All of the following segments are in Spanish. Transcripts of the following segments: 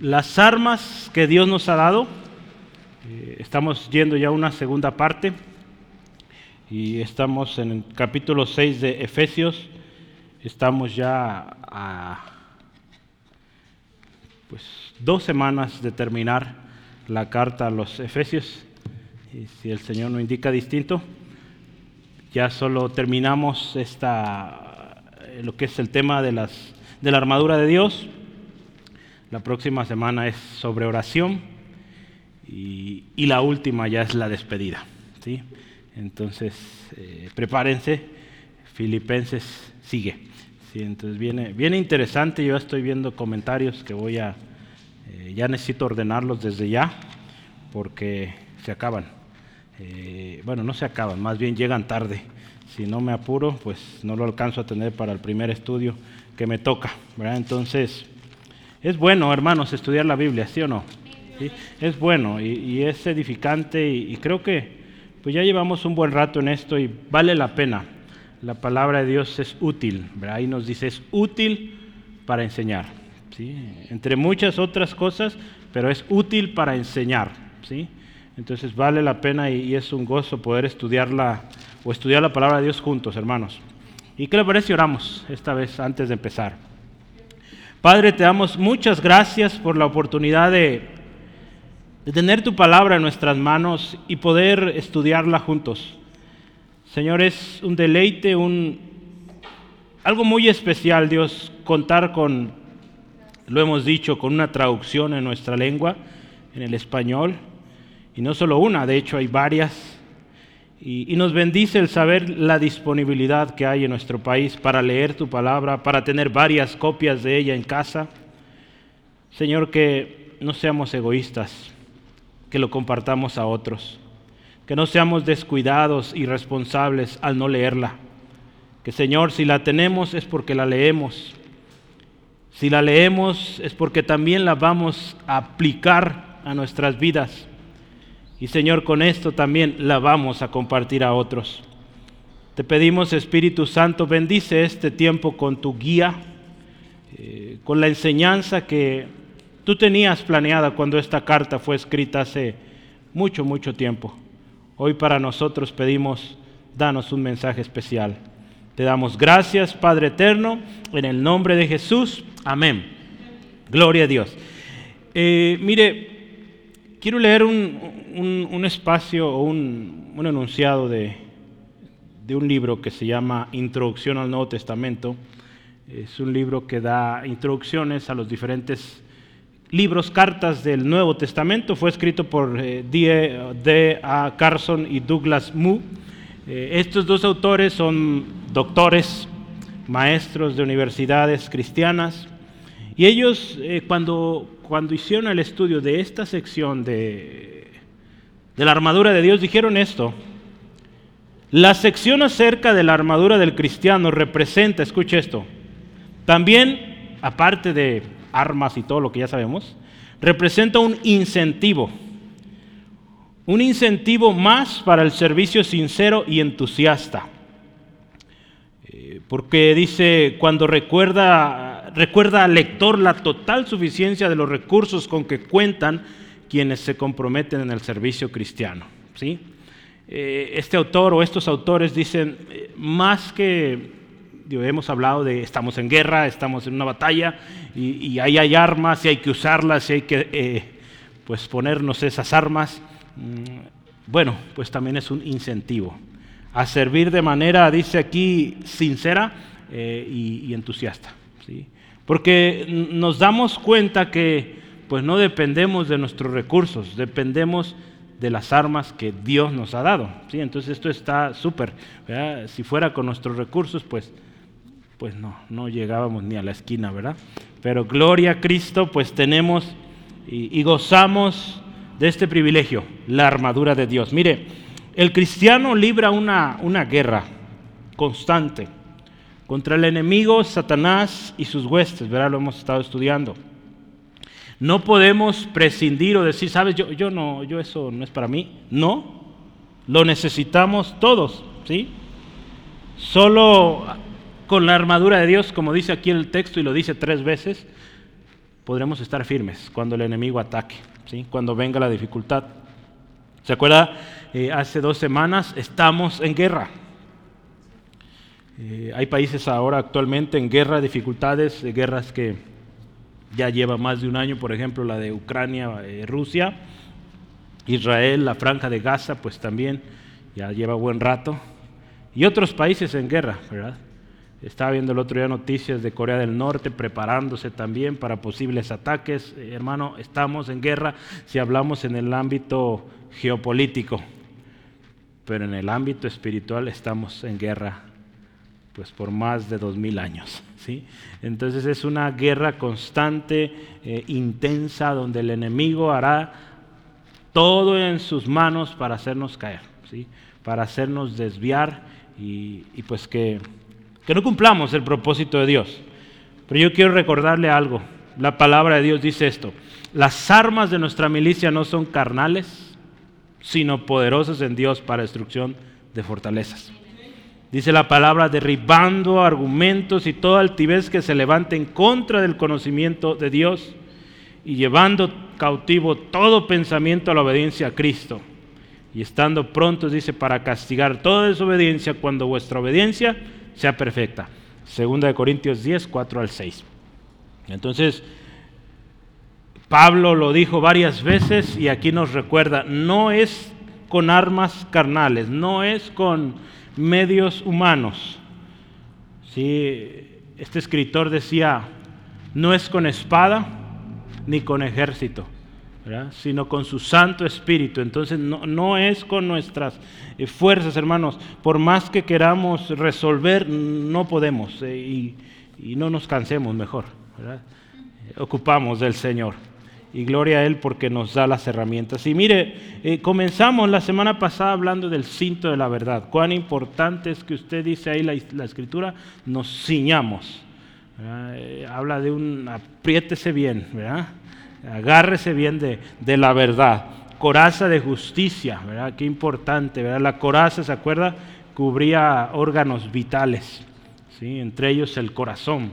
Las armas que Dios nos ha dado, eh, estamos yendo ya a una segunda parte y estamos en el capítulo 6 de Efesios, estamos ya a pues, dos semanas de terminar la carta a los Efesios, y si el Señor no indica distinto, ya solo terminamos esta, lo que es el tema de, las, de la armadura de Dios. La próxima semana es sobre oración y, la última ya es la despedida. ¿sí? Entonces, eh, prepárense, Filipenses sigue. ¿sí? Entonces viene, viene interesante, yo estoy viendo comentarios que voy a, eh, ya necesito ordenarlos desde ya porque se acaban. Eh, bueno, no se acaban, más bien llegan tarde. Si no me apuro, pues no lo alcanzo a tener para el primer estudio que me toca. ¿verdad? Entonces, es bueno, hermanos, estudiar la Biblia, ¿sí o no? Es bueno y, es edificante y, creo que pues ya llevamos un buen rato en esto y vale la pena. La palabra de Dios es útil, ahí nos dice, es útil para enseñar, ¿sí? entre muchas otras cosas, pero es útil para enseñar. ¿sí? Entonces vale la pena y, es un gozo poder estudiarla o estudiar la palabra de Dios juntos, hermanos. ¿Y qué le parece oramos esta vez antes de empezar? Padre, te damos muchas gracias por la oportunidad de, tener tu palabra en nuestras manos y poder estudiarla juntos. Señor, es un deleite, un, algo muy especial, Dios, contar con, lo hemos dicho, con una traducción en nuestra lengua, en el español, y no solo una, de hecho hay varias y, nos bendice el saber la disponibilidad que hay en nuestro país para leer tu palabra, para tener varias copias de ella en casa. Señor, que no seamos egoístas, que lo compartamos a otros, que no seamos descuidados y responsables al no leerla. Que Señor, si la tenemos es porque la leemos. Si la leemos es porque también la vamos a aplicar a nuestras vidas. Y Señor, con esto también la vamos a compartir a otros. Te pedimos, Espíritu Santo, bendice este tiempo con tu guía, eh, con la enseñanza que tú tenías planeada cuando esta carta fue escrita hace mucho, mucho tiempo. Hoy para nosotros pedimos, danos un mensaje especial. Te damos gracias, Padre Eterno, en el nombre de Jesús. Amén. Gloria a Dios. Eh, mire, quiero leer un, espacio o un, enunciado de, un libro que se llama Introducción al Nuevo Testamento. Es un libro que da introducciones a los diferentes libros, cartas del Nuevo Testamento. Fue escrito por eh, D. A. Carson y Douglas Moo. Eh, estos dos autores son doctores, maestros de universidades cristianas. Y ellos, eh, cuando cuando hicieron el estudio de esta sección de, de la armadura de Dios, dijeron esto. La sección acerca de la armadura del cristiano representa, escuche esto, también, aparte de armas y todo lo que ya sabemos, representa un incentivo. Un incentivo más para el servicio sincero y entusiasta. Eh, porque dice, cuando recuerda recuerda al lector la total suficiencia de los recursos con que cuentan quienes se comprometen en el servicio cristiano. ¿sí? Eh, este autor o estos autores dicen, eh, más que, hemos hablado de estamos en guerra, estamos en una batalla y, ahí hay armas y hay que usarlas y hay que eh, pues ponernos esas armas. Mm, bueno, pues también es un incentivo a servir de manera, dice aquí, sincera y, y entusiasta. ¿sí? Porque nos damos cuenta que pues no dependemos de nuestros recursos, dependemos de las armas que Dios nos ha dado. ¿sí? Entonces esto está súper. Si fuera con nuestros recursos, pues, pues no, no llegábamos ni a la esquina, ¿verdad? Pero gloria a Cristo, pues tenemos y, y gozamos de este privilegio, la armadura de Dios. Mire, el cristiano libra una, una guerra constante contra el enemigo, Satanás y sus huestes, ¿verdad? Lo hemos estado estudiando. No podemos prescindir o decir, sabes, yo, yo no, yo eso no es para mí. No, lo necesitamos todos, ¿sí? Solo con la armadura de Dios, como dice aquí el texto y lo dice tres veces, podremos estar firmes cuando el enemigo ataque, ¿sí? cuando venga la dificultad. ¿Se acuerda? Eh, hace dos semanas estamos en guerra. Eh, hay países ahora actualmente en guerra, dificultades, guerras que ya lleva más de un año, por ejemplo, la de Ucrania, eh, Rusia, Israel, la franja de Gaza, pues también ya lleva buen rato, y otros países en guerra, ¿verdad? Estaba viendo el otro día noticias de Corea del Norte preparándose también para posibles ataques. Eh, hermano, estamos en guerra si hablamos en el ámbito geopolítico, pero en el ámbito espiritual estamos en guerra pues por más de dos mil años. ¿sí? Entonces es una guerra constante, eh, intensa, donde el enemigo hará todo en sus manos para hacernos caer, ¿sí? para hacernos desviar y pues que que no cumplamos el propósito de Dios. Pero yo quiero recordarle algo. La palabra de Dios dice esto. Las armas de nuestra milicia no son carnales, sino poderosas en Dios para destrucción de fortalezas. Dice la palabra, derribando argumentos y toda altivez que se levante en contra del conocimiento de Dios y llevando cautivo todo pensamiento a la obediencia a Cristo. Y estando prontos, dice, para castigar toda desobediencia cuando vuestra obediencia sea perfecta. Segunda de Corintios 10, 4 al 6. Entonces, Pablo lo dijo varias veces y aquí nos recuerda, no es con armas carnales, no es con medios humanos. ¿Sí? Este escritor decía, no es con espada ni con ejército sino con su Santo Espíritu. Entonces no, es con nuestras eh, fuerzas, hermanos. Por más que queramos resolver, no podemos eh, y, no nos cansemos mejor. Ocupamos del Señor. Y gloria a Él porque nos da las herramientas. Y mire, eh, comenzamos la semana pasada hablando del cinto de la verdad. Cuán importante es que usted dice ahí la, la escritura, nos ciñamos. habla de un apriétese bien, ¿verdad? Agárrese bien de, la verdad. Coraza de justicia, ¿verdad? Qué importante, ¿verdad? La coraza, ¿se acuerda? Cubría órganos vitales, ¿sí? Entre ellos el corazón.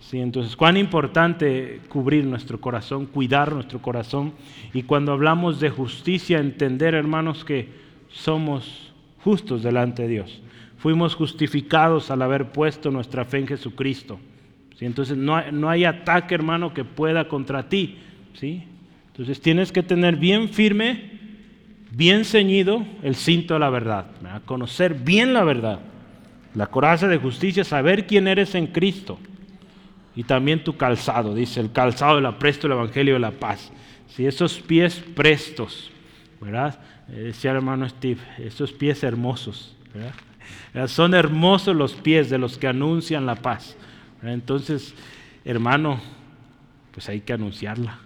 ¿Sí? Entonces, cuán importante cubrir nuestro corazón, cuidar nuestro corazón. Y cuando hablamos de justicia, entender, hermanos, que somos justos delante de Dios. Fuimos justificados al haber puesto nuestra fe en Jesucristo. ¿sí? Entonces, no hay, no hay ataque, hermano, que pueda contra ti ¿sí? Entonces tienes que tener bien firme, bien ceñido el cinto de la verdad, conocer bien la verdad, la coraza de justicia, saber quién eres en Cristo y también tu calzado, dice el calzado del apresto del Evangelio de la paz. Si esos pies prestos, ¿verdad? Eh, decía el hermano Steve, esos pies hermosos, Son hermosos los pies de los que anuncian la paz. Entonces, hermano, pues hay que anunciarla.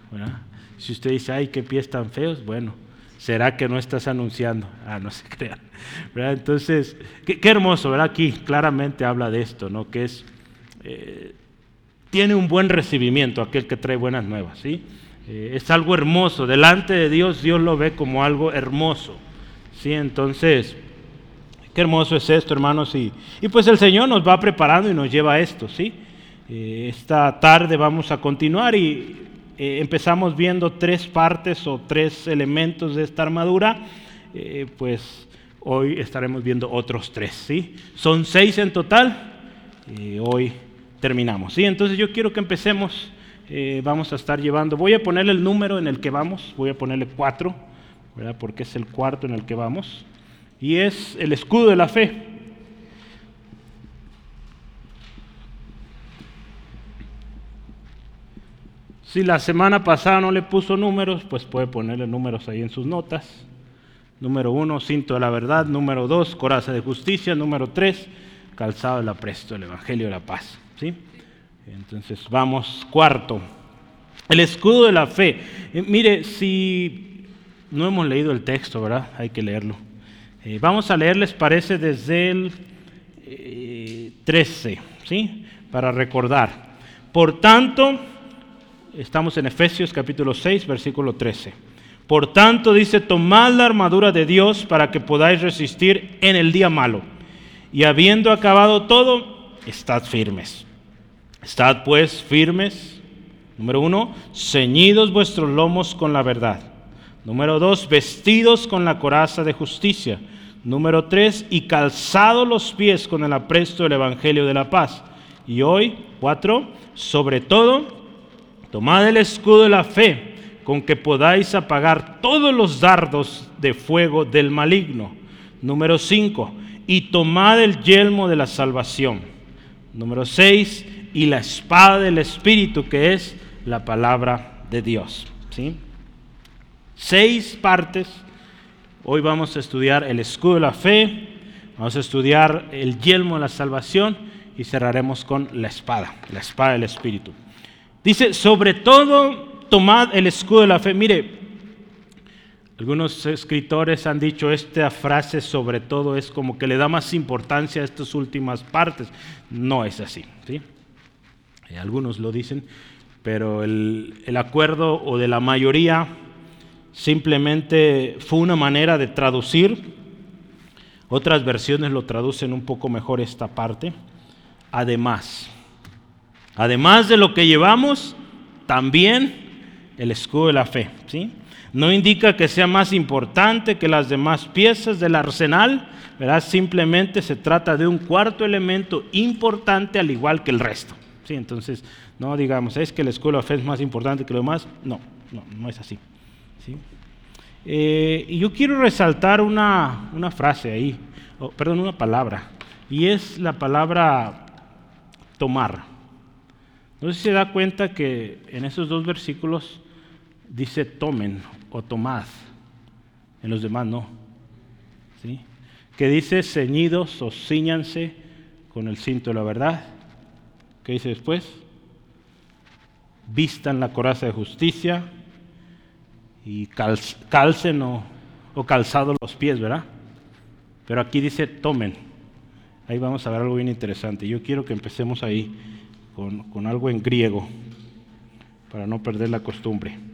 Si usted dice, ay, qué pies tan feos, bueno, ¿será que no estás anunciando? Ah, no se crean. Entonces, qué, hermoso, ¿verdad? Aquí claramente habla de esto, ¿no? Que es, eh, tiene un buen recibimiento aquel que trae buenas nuevas, ¿sí? Eh, es algo hermoso, delante de Dios Dios lo ve como algo hermoso, ¿sí? Entonces, qué hermoso es esto, hermanos, y, y pues el Señor nos va preparando y nos lleva a esto, ¿sí? Eh, esta tarde vamos a continuar y eh, empezamos viendo tres partes o tres elementos de esta armadura, pues hoy estaremos viendo otros tres, ¿sí? Son seis en total hoy terminamos, ¿sí? Entonces yo quiero que empecemos, vamos a estar llevando, voy a ponerle el número en el que vamos, voy a ponerle cuatro, ¿verdad? Porque es el cuarto en el que vamos, y es el escudo de la fe. Si la semana pasada no le puso números, pues puede ponerle números ahí en sus notas. Número uno, cinto de la verdad. Número dos, coraza de justicia. Número tres, calzado del apresto, el evangelio de la paz. ¿Sí? Entonces vamos, cuarto, el escudo de la fe. Eh, mire, si no hemos leído el texto, ¿verdad? Hay que leerlo. Eh, vamos a leer, les parece, desde el 13, eh, ¿sí? Para recordar. Por tanto, Estamos en Efesios capítulo 6, versículo 13. Por tanto, dice, tomad la armadura de Dios para que podáis resistir en el día malo. Y habiendo acabado todo, estad firmes. Estad pues firmes, Número uno, ceñidos vuestros lomos con la verdad. Número dos, vestidos con la coraza de justicia. Número tres, y calzados los pies con el apresto del Evangelio de la paz. Y hoy, cuatro, sobre todo, tomad el escudo de la fe, con que podáis apagar todos los dardos de fuego del maligno. Número cinco, y tomad el yelmo de la salvación. Número seis, y la espada del Espíritu, que es la palabra de Dios. ¿sí? Seis partes. Hoy vamos a estudiar el escudo de la fe, vamos a estudiar el yelmo de la salvación y cerraremos con la espada, la espada del Espíritu. Dice, sobre todo, tomad el escudo de la fe. Mire, algunos escritores han dicho esta frase sobre todo es como que le da más importancia a estas últimas partes. No es así. ¿sí? Eh, algunos lo dicen, pero el, el acuerdo o de la mayoría simplemente fue una manera de traducir. Otras versiones lo traducen un poco mejor esta parte. Además, además de lo que llevamos, también el escudo de la fe. ¿sí? No indica que sea más importante que las demás piezas del arsenal, ¿verdad? simplemente se trata de un cuarto elemento importante al igual que el resto. ¿sí? Entonces, no digamos, es que el escudo de la fe es más importante que lo demás. No, no, no es así. ¿sí? Eh, y yo quiero resaltar una, una frase ahí, perdón, una palabra, y es la palabra tomar. No sé si se da cuenta que en esos dos versículos dice tomen o tomad, en los demás no. ¿Sí? Que dice ceñidos o ciñanse con el cinto de la verdad. ¿Qué dice después? Vistan la coraza de justicia y calcen o, o calzados los pies, ¿verdad? Pero aquí dice tomen. Ahí vamos a ver algo bien interesante. Yo quiero que empecemos ahí con algo en griego para no perder la costumbre.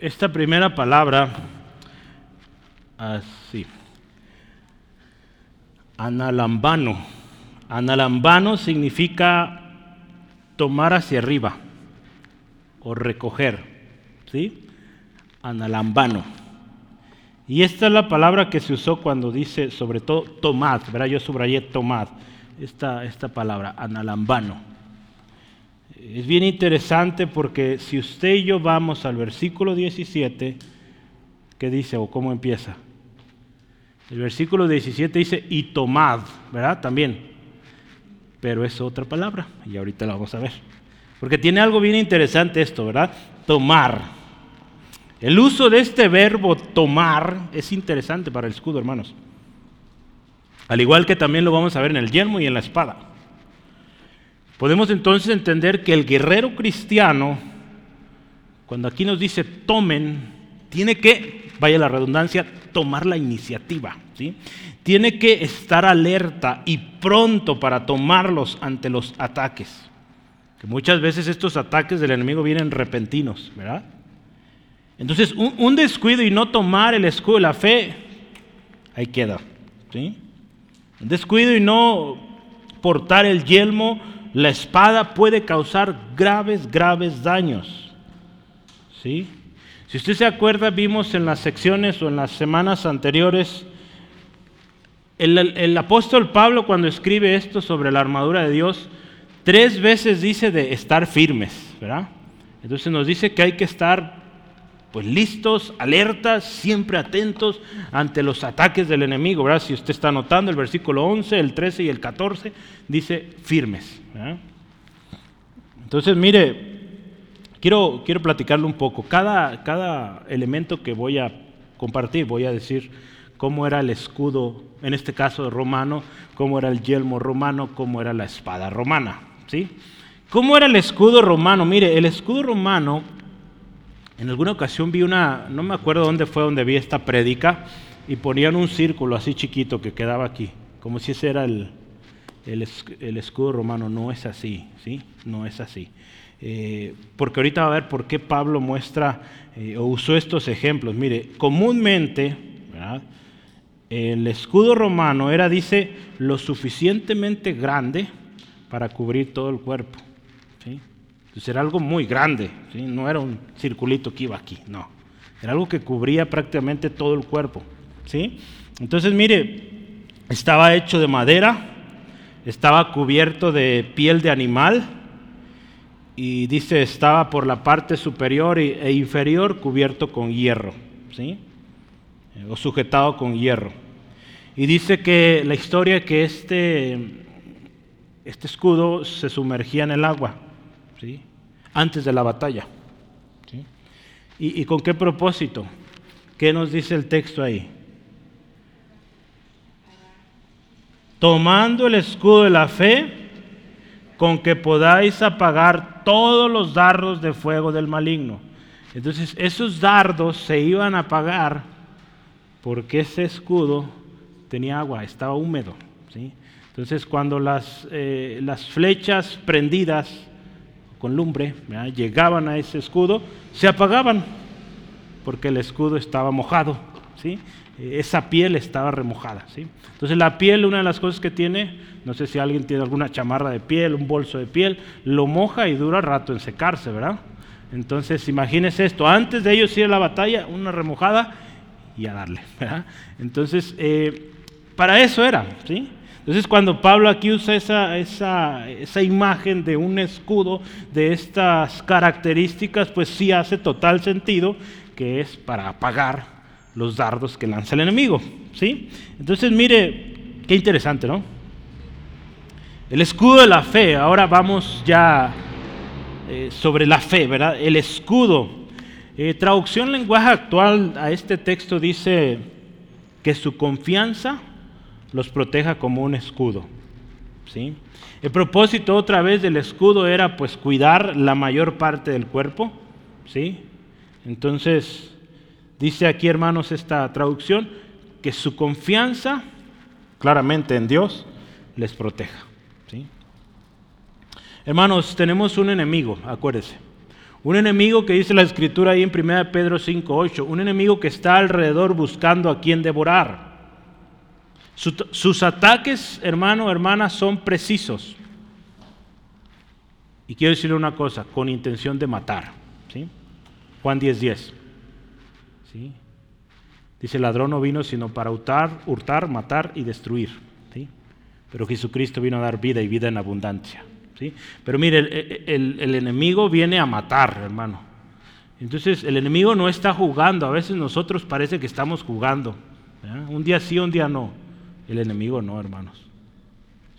Esta primera palabra, así, analambano. Analambano significa tomar hacia arriba o recoger, ¿sí? Analambano. Y esta es la palabra que se usó cuando dice, sobre todo, tomad, ¿verdad? Yo subrayé tomad, esta, esta palabra, analambano. Es bien interesante porque si usted y yo vamos al versículo 17, ¿qué dice o cómo empieza? El versículo 17 dice, y tomad, ¿verdad? También. Pero es otra palabra y ahorita la vamos a ver. Porque tiene algo bien interesante esto, ¿verdad? Tomar. El uso de este verbo tomar es interesante para el escudo, hermanos. Al igual que también lo vamos a ver en el yermo y en la espada. Podemos entonces entender que el guerrero cristiano, cuando aquí nos dice tomen, tiene que, vaya la redundancia, tomar la iniciativa. ¿sí? Tiene que estar alerta y pronto para tomarlos ante los ataques. Que muchas veces estos ataques del enemigo vienen repentinos, ¿verdad? Entonces, un, descuido y no tomar el escudo de la fe, ahí queda. ¿sí? Un descuido y no portar el yelmo la espada puede causar graves, graves daños. ¿Sí? Si usted se acuerda, vimos en las secciones o en las semanas anteriores, el, el, apóstol Pablo cuando escribe esto sobre la armadura de Dios, tres veces dice de estar firmes, ¿verdad? Entonces nos dice que hay que estar pues listos, alertas, siempre atentos ante los ataques del enemigo, ¿verdad? Si usted está notando el versículo 11, el 13 y el 14, dice firmes. Entonces, mire, quiero, quiero platicarle un poco. Cada, cada elemento que voy a compartir, voy a decir cómo era el escudo, en este caso romano, cómo era el yelmo romano, cómo era la espada romana, ¿sí? ¿Cómo era el escudo romano? Mire, el escudo romano en alguna ocasión vi una, no me acuerdo dónde fue donde vi esta prédica, y ponían un círculo así chiquito que quedaba aquí, como si ese era el, el, escudo romano no es así, ¿sí? No es así. Eh, porque ahorita va a ver por qué Pablo muestra eh, o usó estos ejemplos. Mire, comúnmente, el escudo romano era, dice, lo suficientemente grande para cubrir todo el cuerpo. ¿sí? Entonces era algo muy grande, ¿sí? no era un circulito que iba aquí, no. Era algo que cubría prácticamente todo el cuerpo. ¿sí? Entonces, mire, estaba hecho de madera, estaba cubierto de piel de animal y dice estaba por la parte superior e inferior cubierto con hierro, ¿sí? o sujetado con hierro. Y dice que la historia que este, este escudo se sumergía en el agua, ¿sí? antes de la batalla. ¿Y, ¿Y con qué propósito? ¿Qué nos dice el texto ahí? Tomando el escudo de la fe, con que podáis apagar todos los dardos de fuego del maligno. Entonces esos dardos se iban a apagar porque ese escudo tenía agua, estaba húmedo. ¿sí? Entonces cuando las, eh, las flechas prendidas con lumbre llegaban a ese escudo, se apagaban porque el escudo estaba mojado. ¿sí? Esa piel estaba remojada. ¿sí? Entonces la piel, una de las cosas que tiene, no sé si alguien tiene alguna chamarra de piel, un bolso de piel, lo moja y dura rato en secarse, ¿verdad? Entonces imagínese esto, antes de ellos ir a la batalla, una remojada y a darle, ¿verdad? Entonces, eh, para eso era, ¿sí? Entonces cuando Pablo aquí usa esa, esa, esa, imagen de un escudo de estas características, pues sí hace total sentido que es para apagar los dardos que lanza el enemigo. ¿sí? Entonces mire, qué interesante, ¿no? El escudo de la fe, ahora vamos ya eh, sobre la fe, ¿verdad? El escudo. Eh, traducción lenguaje actual a este texto dice que su confianza los proteja como un escudo. ¿sí? El propósito otra vez del escudo era pues cuidar la mayor parte del cuerpo. ¿sí? Entonces, dice aquí hermanos esta traducción, que su confianza claramente en Dios les proteja. ¿sí? Hermanos, tenemos un enemigo, acuérdense. Un enemigo que dice la escritura ahí en 1 Pedro 5.8, un enemigo que está alrededor buscando a quien devorar. Sus ataques, hermano, hermana, son precisos. Y quiero decirle una cosa, con intención de matar. ¿sí? Juan 10.10. 10. ¿sí? Dice, el ladrón no vino sino para hurtar, hurtar matar y destruir. ¿sí? Pero Jesucristo vino a dar vida y vida en abundancia. ¿sí? Pero mire, el, enemigo viene a matar, hermano. Entonces, el enemigo no está jugando. A veces nosotros parece que estamos jugando. Un día sí, un día no. El enemigo no, hermanos.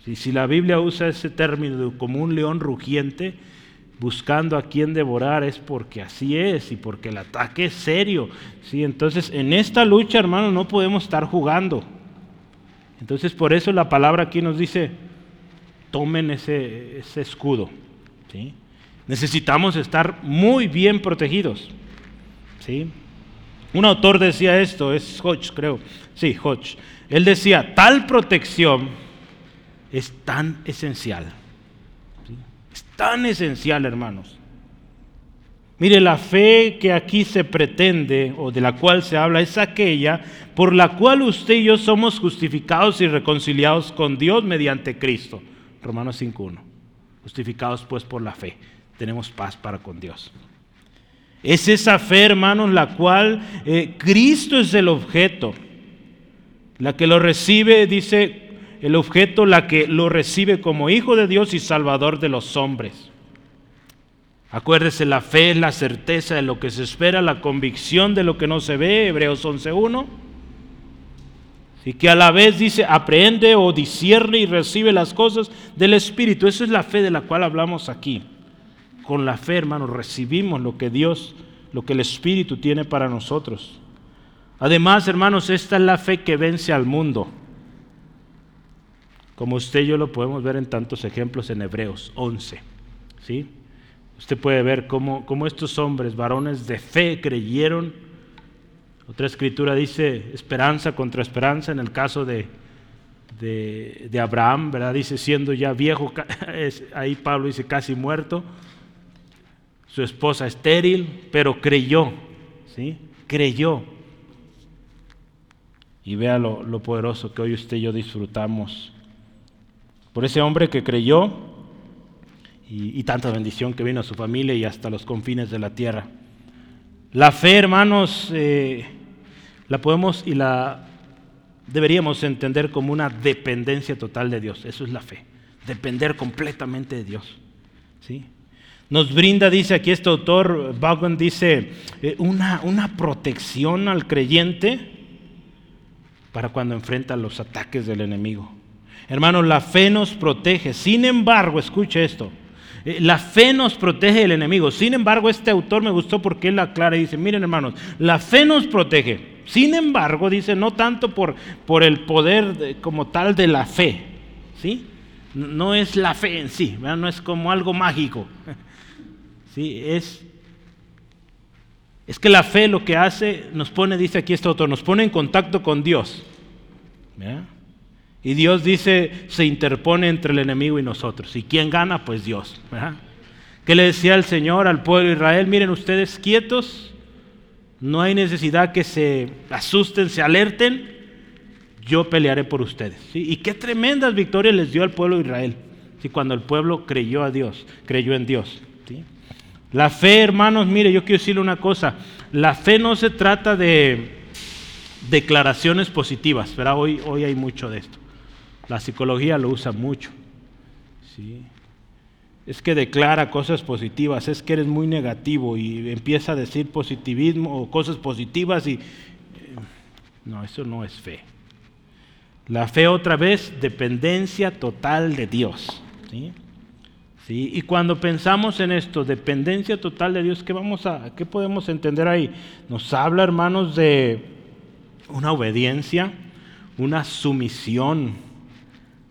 Si, si la Biblia usa ese término como un león rugiente, buscando a quien devorar es porque así es y porque el ataque es serio. ¿sí? Entonces, en esta lucha, hermano, no podemos estar jugando. Entonces, por eso la palabra aquí nos dice, tomen ese, escudo. Necesitamos estar muy bien protegidos. ¿sí? Un autor decía esto, es Hodge, creo. Sí, Hodge. Él decía, tal protección es tan esencial es tan esencial, hermanos. Mire, la fe que aquí se pretende o de la cual se habla es aquella por la cual usted y yo somos justificados y reconciliados con Dios mediante Cristo. Romanos 5.1. Justificados pues por la fe. Tenemos paz para con Dios. Es esa fe, hermanos, la cual eh, Cristo es el objeto. La que lo recibe, dice el objeto la que lo recibe como hijo de Dios y salvador de los hombres. Acuérdese, la fe es la certeza de lo que se espera, la convicción de lo que no se ve, Hebreos 11.1. Y que a la vez dice, aprende o discierne y recibe las cosas del Espíritu. Esa es la fe de la cual hablamos aquí. Con la fe, hermanos, recibimos lo que Dios, lo que el Espíritu tiene para nosotros. Además, hermanos, esta es la fe que vence al mundo. Como usted y yo lo podemos ver en tantos ejemplos en Hebreos 11. ¿sí? Usted puede ver cómo, cómo estos hombres, varones de fe, creyeron. Otra escritura dice esperanza contra esperanza en el caso de, de, Abraham, ¿verdad? Dice, siendo ya viejo, ahí Pablo dice casi muerto, su esposa estéril, pero creyó, ¿sí? Creyó. Y vea lo, lo poderoso que hoy usted y yo disfrutamos. Por ese hombre que creyó y, tanta bendición que vino a su familia y hasta los confines de la tierra. La fe, hermanos, eh, la podemos y la deberíamos entender como una dependencia total de Dios. Eso es la fe. Depender completamente de Dios. ¿sí? Nos brinda, dice aquí este autor, Vaughan dice, eh, una, una protección al creyente para cuando enfrenta los ataques del enemigo. Hermanos, la fe nos protege. Sin embargo, escuche esto. Eh, la fe nos protege del enemigo. Sin embargo, este autor me gustó porque él aclara y dice, miren hermanos, la fe nos protege. Sin embargo, dice, no tanto por, por el poder como tal de la fe. ¿sí? No es la fe en sí, no es como algo mágico. ¿Sí? Es, es que la fe lo que hace, nos pone, dice aquí este autor, nos pone en contacto con Dios. Y Dios dice, se interpone entre el enemigo y nosotros. ¿Y quién gana? Pues Dios. ¿Qué le decía el Señor al pueblo de Israel? Miren ustedes quietos, no hay necesidad que se asusten, se alerten, yo pelearé por ustedes. Y qué tremendas victorias les dio al pueblo de Israel, ¿sí? cuando el pueblo creyó a Dios, creyó en Dios. La fe, hermanos, mire, yo quiero decirle una cosa, la fe no se trata de declaraciones positivas, ¿verdad? Hoy, hoy hay mucho de esto. La psicología lo usa mucho. ¿sí? Es que declara cosas positivas, es que eres muy negativo y empieza a decir positivismo o cosas positivas y... Eh, no, eso no es fe. La fe otra vez, dependencia total de Dios. ¿sí? ¿Sí? Y cuando pensamos en esto, dependencia total de Dios, ¿qué, vamos a, ¿qué podemos entender ahí? Nos habla, hermanos, de una obediencia, una sumisión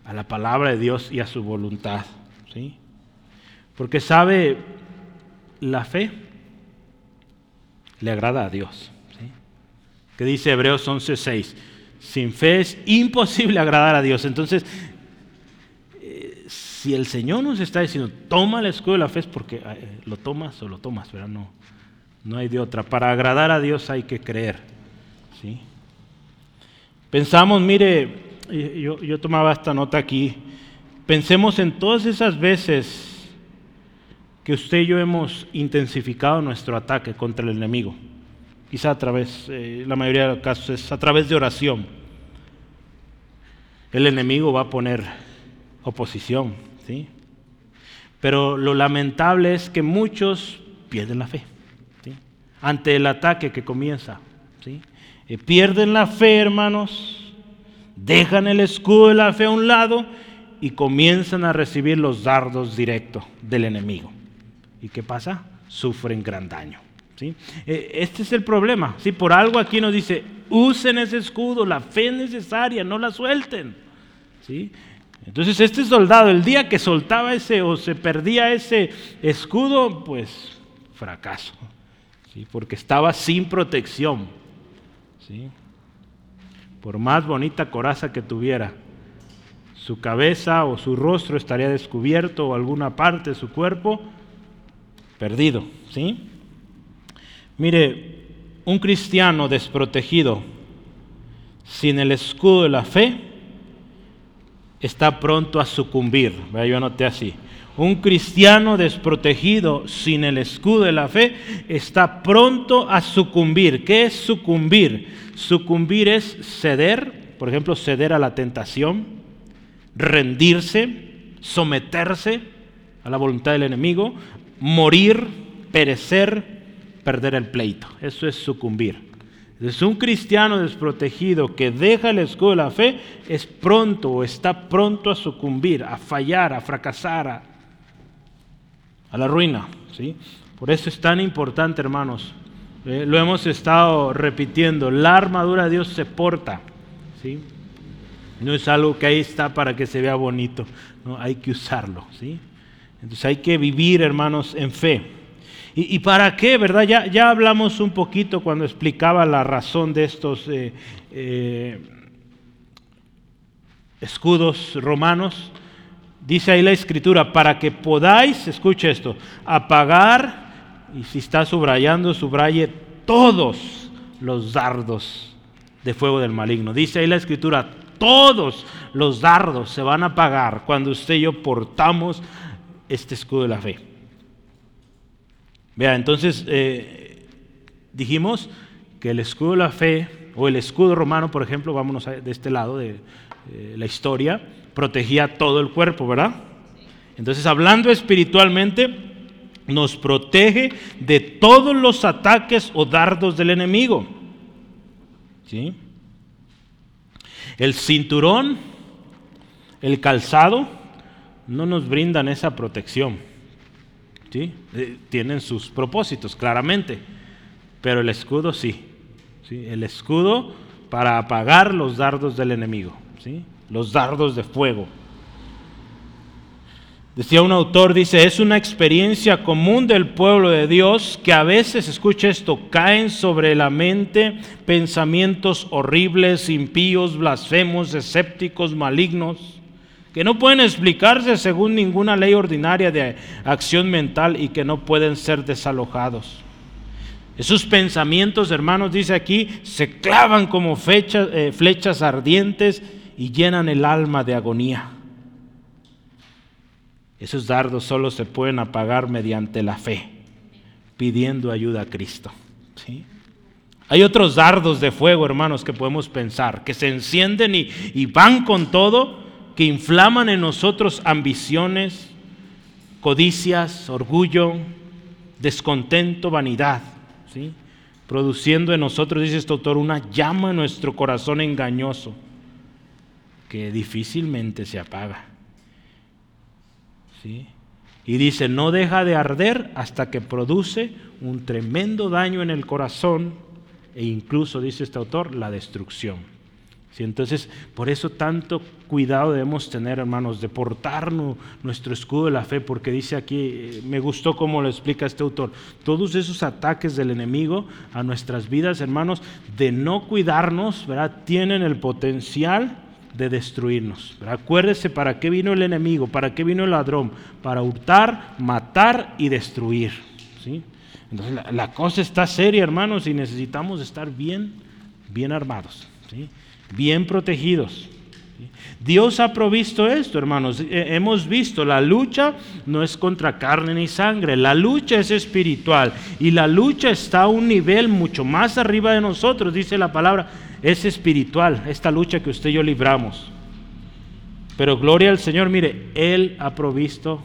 a la palabra de Dios y a su voluntad. ¿sí? Porque sabe, la fe le agrada a Dios. ¿sí? Que dice Hebreos 11:6, sin fe es imposible agradar a Dios. Entonces, si el Señor nos está diciendo, toma el escudo de la fe, es porque lo tomas o lo tomas, pero no, no hay de otra. Para agradar a Dios hay que creer. ¿sí? Pensamos, mire, yo, tomaba esta nota aquí, pensemos en todas esas veces que usted y yo hemos intensificado nuestro ataque contra el enemigo. Quizá a través, eh, la mayoría de los casos es a través de oración. El enemigo va a poner oposición, ¿sí? Pero lo lamentable es que muchos pierden la fe, Ante el ataque que comienza, ¿sí? Eh, pierden la fe, hermanos, dejan el escudo de la fe a un lado y comienzan a recibir los dardos directos del enemigo. ¿Y qué pasa? Sufren gran daño. ¿sí? Eh, este es el problema. ¿sí? Por algo aquí nos dice, usen ese escudo, la fe es necesaria, no la suelten. ¿sí? Entonces este soldado, el día que soltaba ese o se perdía ese escudo, pues fracaso. ¿sí? Porque estaba sin protección. ¿sí? por más bonita coraza que tuviera, su cabeza o su rostro estaría descubierto o alguna parte de su cuerpo perdido, ¿sí? Mire, un cristiano desprotegido sin el escudo de la fe está pronto a sucumbir. Yo anoté así. Un cristiano desprotegido sin el escudo de la fe está pronto a sucumbir. ¿Qué es sucumbir? Sucumbir es ceder, por ejemplo, ceder a la tentación, rendirse, someterse a la voluntad del enemigo, morir, perecer, perder el pleito. Eso es sucumbir. Es un cristiano desprotegido que deja el escudo de la fe es pronto o está pronto a sucumbir, a fallar, a fracasar, a, a la ruina. ¿sí? Por eso es tan importante, hermanos, eh, lo hemos estado repitiendo, la armadura de Dios se porta, ¿sí? No es algo que ahí está para que se vea bonito, no, hay que usarlo, ¿sí? Entonces hay que vivir, hermanos, en fe. ¿Y, para qué, verdad? Ya, ya, hablamos un poquito cuando explicaba la razón de estos... Eh, eh, escudos romanos, dice ahí la escritura, para que podáis, escuche esto, apagar, y si está subrayando, subraye todos los dardos de fuego del maligno. Dice ahí la escritura, todos los dardos se van a apagar cuando usted y yo portamos este escudo de la fe. Vea, entonces eh, dijimos que el escudo de la fe, o el escudo romano, por ejemplo, vámonos de este lado de eh, la historia, protegía todo el cuerpo, ¿verdad? Entonces, hablando espiritualmente, nos protege de todos los ataques o dardos del enemigo. ¿Sí? El cinturón, el calzado, no nos brindan esa protección. Eh, tienen sus propósitos, claramente, pero el escudo sí. ¿Sí? El escudo para apagar los dardos del enemigo, ¿sí? los dardos de fuego. Decía un autor, dice, es una experiencia común del pueblo de Dios que a veces, escucha esto, caen sobre la mente pensamientos horribles, impíos, blasfemos, escépticos, malignos, que no pueden explicarse según ninguna ley ordinaria de acción mental y que no pueden ser desalojados. Esos pensamientos, hermanos, dice aquí, se clavan como flechas, eh, flechas ardientes y llenan el alma de agonía. Esos dardos solo se pueden apagar mediante la fe, pidiendo ayuda a Cristo. ¿sí? Hay otros dardos de fuego, hermanos, que podemos pensar, que se encienden y van con todo, que inflaman en nosotros ambiciones, codicias, orgullo, descontento, vanidad, ¿sí? produciendo en nosotros, dice este autor, una llama en nuestro corazón engañoso que difícilmente se apaga. Y dice, no deja de arder hasta que produce un tremendo daño en el corazón e incluso, dice este autor, la destrucción. ¿Sí? Entonces, por eso tanto cuidado debemos tener, hermanos, de portarnos nuestro escudo de la fe, porque dice aquí, eh, me gustó cómo lo explica este autor, todos esos ataques del enemigo a nuestras vidas, hermanos, de no cuidarnos, ¿verdad? Tienen el potencial de destruirnos. Acuérdese para qué vino el enemigo, para qué vino el ladrón, para hurtar, matar y destruir. ¿sí? Entonces la, cosa está seria, hermanos, y necesitamos estar bien, bien armados, ¿sí? Bien protegidos. Dios ha provisto esto, hermanos. Eh, hemos visto, la lucha no es contra carne ni sangre, la lucha es espiritual y la lucha está a un nivel mucho más arriba de nosotros, dice la palabra es espiritual, esta lucha que usted y yo libramos. Pero gloria al Señor, mire, Él ha provisto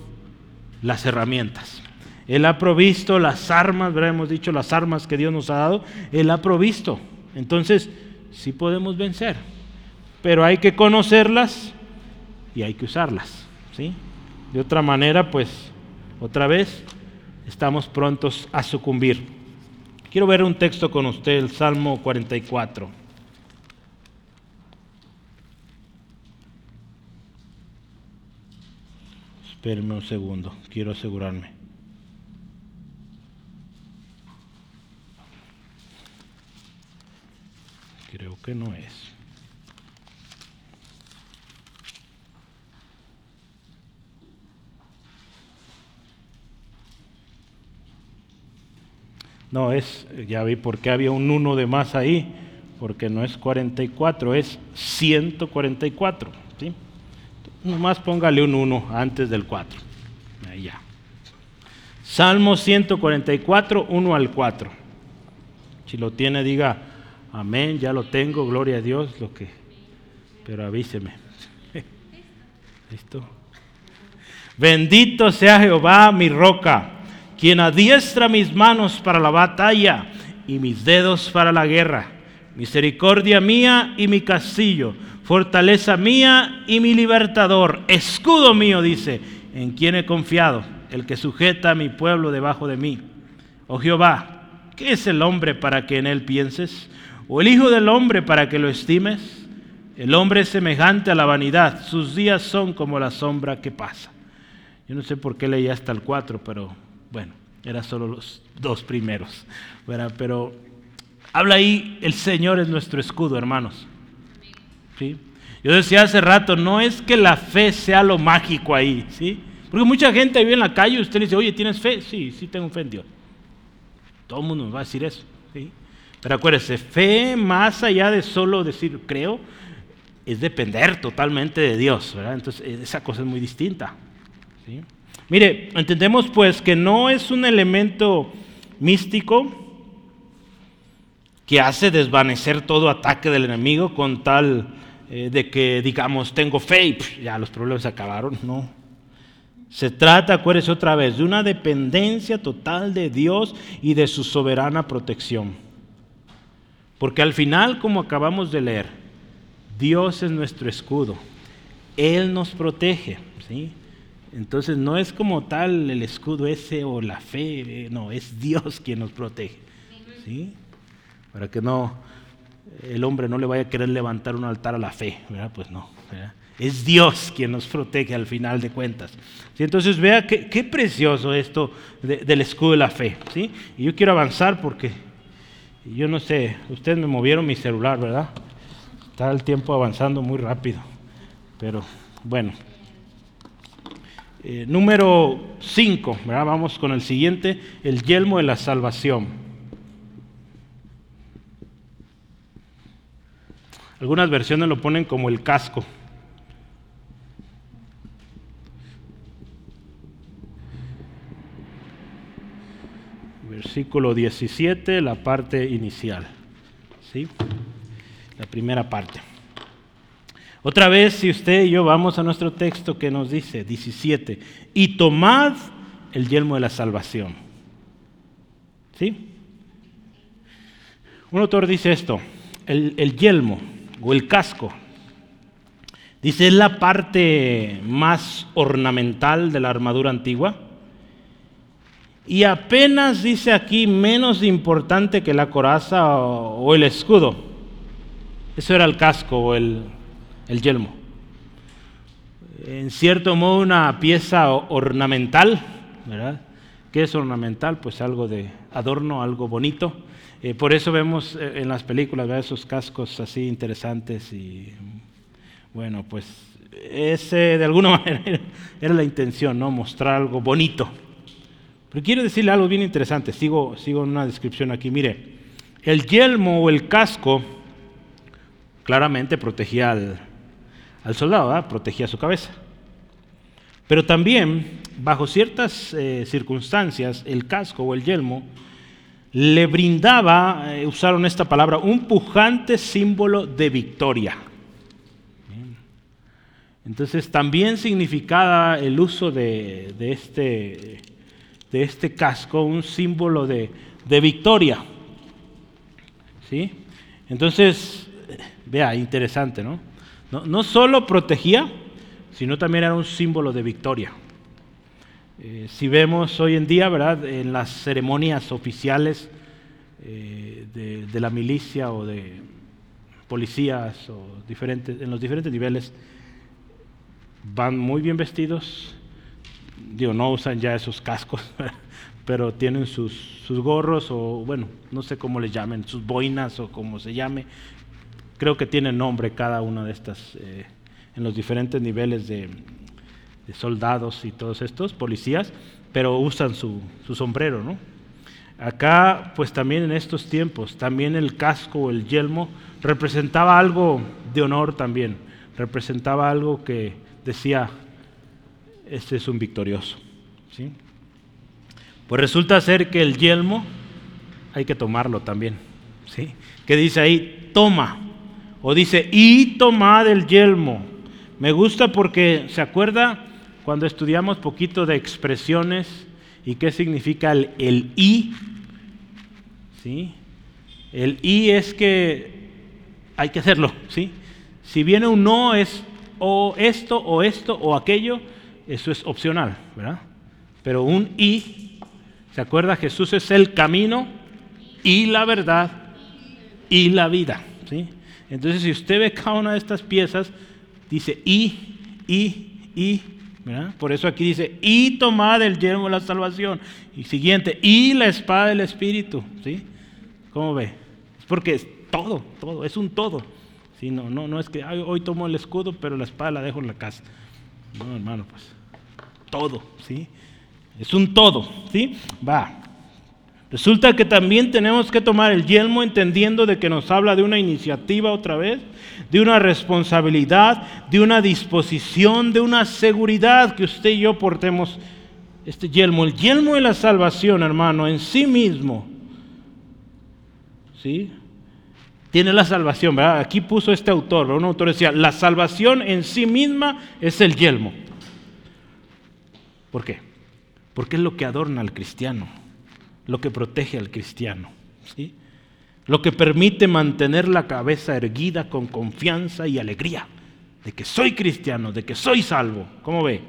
las herramientas. Él ha provisto las armas, ¿verdad? hemos dicho las armas que Dios nos ha dado. Él ha provisto. Entonces, sí podemos vencer. Pero hay que conocerlas y hay que usarlas. ¿sí? De otra manera, pues, otra vez, estamos prontos a sucumbir. Quiero ver un texto con usted, el Salmo 44. Espérenme un segundo, quiero asegurarme. Creo que no es. No, es, ya vi por qué había un 1 de más ahí, porque no es 44, es 144. Nomás póngale un 1 antes del 4. Ahí ya. Salmo 144, 1 al 4. Si lo tiene, diga amén, ya lo tengo, gloria a Dios, lo que. Pero avíseme. ¿Listo? Bendito sea Jehová, mi roca, quien adiestra mis manos para la batalla y mis dedos para la guerra. Misericordia mía y mi castillo fortaleza mía y mi libertador, escudo mío, dice, en quien he confiado, el que sujeta a mi pueblo debajo de mí. Oh Jehová, ¿qué es el hombre para que en él pienses? ¿O el hijo del hombre para que lo estimes? El hombre es semejante a la vanidad, sus días son como la sombra que pasa. Yo no sé por qué leí hasta el 4, pero bueno, eran solo los dos primeros. Pero habla ahí, el Señor es nuestro escudo, hermanos. Yo Yo decía hace rato, no es que la fe sea lo mágico ahí, ¿sí? Porque mucha gente vive en la calle y usted le dice, oye, ¿tienes fe? Sí, sí tengo fe en Dios. Todo el mundo nos va a decir eso, ¿sí? Pero acuérdese, fe más allá de solo decir creo, es depender totalmente de Dios. Entonces, esa cosa es muy distinta. ¿sí? Mire, entendemos pues que no es un elemento místico que hace desvanecer todo ataque del enemigo con tal eh, de que digamos tengo fe y ya los problemas se acabaron, no. Se trata, acuérdese otra vez, de una dependencia total de Dios y de su soberana protección. Porque al final, como acabamos de leer, Dios es nuestro escudo. Él nos protege, ¿sí? Entonces no es como tal el escudo ese o la fe, eh, no, es Dios quien nos protege. ¿sí? Para que no el hombre no le vaya a querer levantar un altar a la fe, ¿verdad? Pues no. Es Dios quien nos protege al final de cuentas. ¿Sí? Entonces vea qué, precioso esto del escudo de la fe. ¿sí? Y yo quiero avanzar porque yo no sé, ustedes me movieron mi celular, ¿verdad? Está el tiempo avanzando muy rápido. Pero bueno. Eh, número 5, vamos con el siguiente, el yelmo de la salvación. Algunas versiones lo ponen como el casco. Versículo 17, la parte inicial. ¿Sí? La primera parte. Otra vez, si usted y yo vamos a nuestro texto que nos dice, 17, y tomad el yelmo de la salvación. ¿Sí? Un autor dice esto, el, yelmo o el casco, dice, es la parte más ornamental de la armadura antigua y apenas dice aquí menos importante que la coraza o el escudo. Eso era el casco o el, el yelmo. En cierto modo una pieza ornamental, ¿verdad? ¿Qué es ornamental? Pues algo de adorno, algo bonito. Eh, por eso vemos eh, en las películas esos cascos así interesantes y bueno, pues ese de alguna manera era la intención, ¿no? Mostrar algo bonito. Pero quiero decirle algo bien interesante, sigo, sigo en una descripción aquí, mire, el yelmo o el casco claramente protegía al, soldado, protegía su cabeza. Pero también, bajo ciertas eh, circunstancias, el casco o el yelmo le brindaba, eh, usaron esta palabra, un pujante símbolo de victoria. Entonces también significaba el uso de, este, de este casco un símbolo de, de victoria. ¿Sí? Entonces, vea, interesante, ¿no? No, solo protegía, sino también era un símbolo de victoria. Eh, si vemos hoy en día, ¿verdad? En las ceremonias oficiales eh, de, la milicia o de policías o diferentes, en los diferentes niveles, van muy bien vestidos. No usan ya esos cascos, pero tienen sus, sus gorros o, bueno, no sé cómo les llamen, sus boinas o como se llame, Creo que tiene nombre cada una de estas eh, en los diferentes niveles de, soldados y todos estos, policías, pero usan su, sombrero, ¿no? Acá, pues también en estos tiempos, también el casco o el yelmo representaba algo de honor también, representaba algo que decía, este es un victorioso. ¿sí? Pues resulta ser que el yelmo hay que tomarlo también. ¿sí? Que dice ahí, toma, o dice, y tomad el yelmo. Me gusta porque, ¿se acuerda cuando estudiamos poquito de expresiones y qué significa el, el y? ¿Sí? El y es que hay que hacerlo, ¿sí? Si viene un no es o esto o esto o aquello, eso es opcional, ¿verdad? Pero un y, ¿se acuerda? Jesús es el camino y la verdad y la vida, ¿sí? Entonces, si usted ve cada una de estas piezas, dice y, y, y, ¿verdad? Por eso aquí dice, y tomad el yelmo de la salvación. Y siguiente, y la espada del Espíritu, ¿sí? ¿Cómo ve? Es porque es todo, todo, es un todo, ¿sí? No, no, no es que hoy tomo el escudo, pero la espada la dejo en la casa. No, hermano, pues todo, ¿sí? Es un todo, ¿sí? Va. Resulta que también tenemos que tomar el yelmo entendiendo de que nos habla de una iniciativa otra vez, de una responsabilidad, de una disposición, de una seguridad que usted y yo portemos este yelmo. El yelmo de la salvación, hermano, en sí mismo, ¿sí? Tiene la salvación, ¿verdad? Aquí puso este autor, un autor decía, la salvación en sí misma es el yelmo. ¿Por qué? Porque es lo que adorna al cristiano lo que protege al cristiano, ¿sí? lo que permite mantener la cabeza erguida con confianza y alegría de que soy cristiano, de que soy salvo. ¿Cómo ve?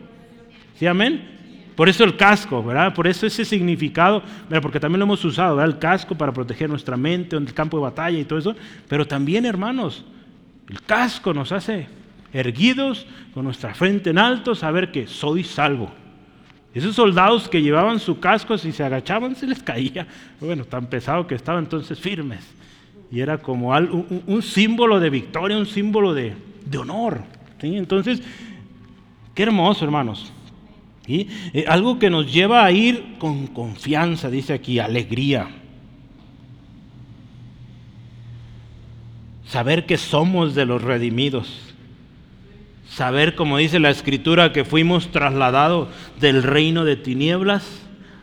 ¿Sí, amén? Por eso el casco, ¿verdad? Por eso ese significado, porque también lo hemos usado, ¿verdad? El casco para proteger nuestra mente en el campo de batalla y todo eso. Pero también, hermanos, el casco nos hace erguidos, con nuestra frente en alto, saber que soy salvo. Esos soldados que llevaban su casco, si se agachaban, se les caía. Bueno, tan pesado que estaban entonces firmes. Y era como un, símbolo de victoria, un símbolo de, honor. Entonces, qué hermoso, hermanos. y eh, algo que nos lleva a ir con confianza, dice aquí, alegría. Saber que somos de los redimidos saber, como dice la escritura, que fuimos trasladados del reino de tinieblas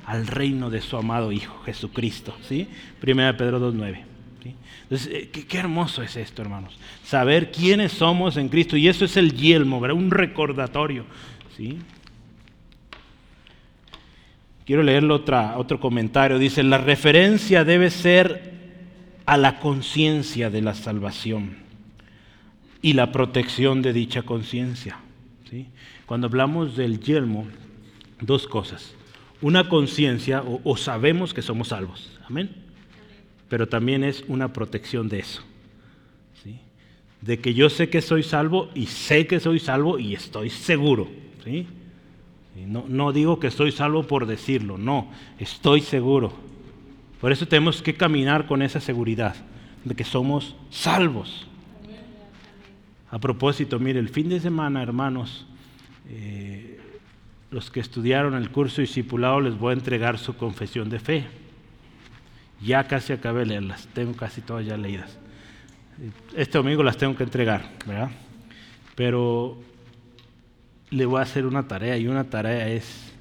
al reino de su amado Hijo, Jesucristo. ¿sí? Primera Pedro 2.9. Entonces, eh, qué, hermoso es esto, hermanos. Saber quiénes somos en Cristo. Y eso es el yelmo, un recordatorio. ¿sí? Quiero leerle otra, otro comentario. Dice, la referencia debe ser a la conciencia de la salvación y la protección de dicha conciencia. ¿sí? Cuando hablamos del yelmo, dos cosas. Una conciencia o, sabemos que somos salvos. Amén. Pero también es una protección de eso. ¿sí? De que yo sé que soy salvo y sé que soy salvo y estoy seguro. ¿sí? No, no digo que estoy salvo por decirlo, no, estoy seguro. Por eso tenemos que caminar con esa seguridad de que somos salvos. A propósito, mire, el fin de semana, hermanos, eh, los que estudiaron el curso discipulado les voy a entregar su confesión de fe. Ya casi acabé de leerlas, tengo casi todas ya leídas. Este domingo las tengo que entregar, ¿verdad? Pero le voy a hacer una tarea y una tarea es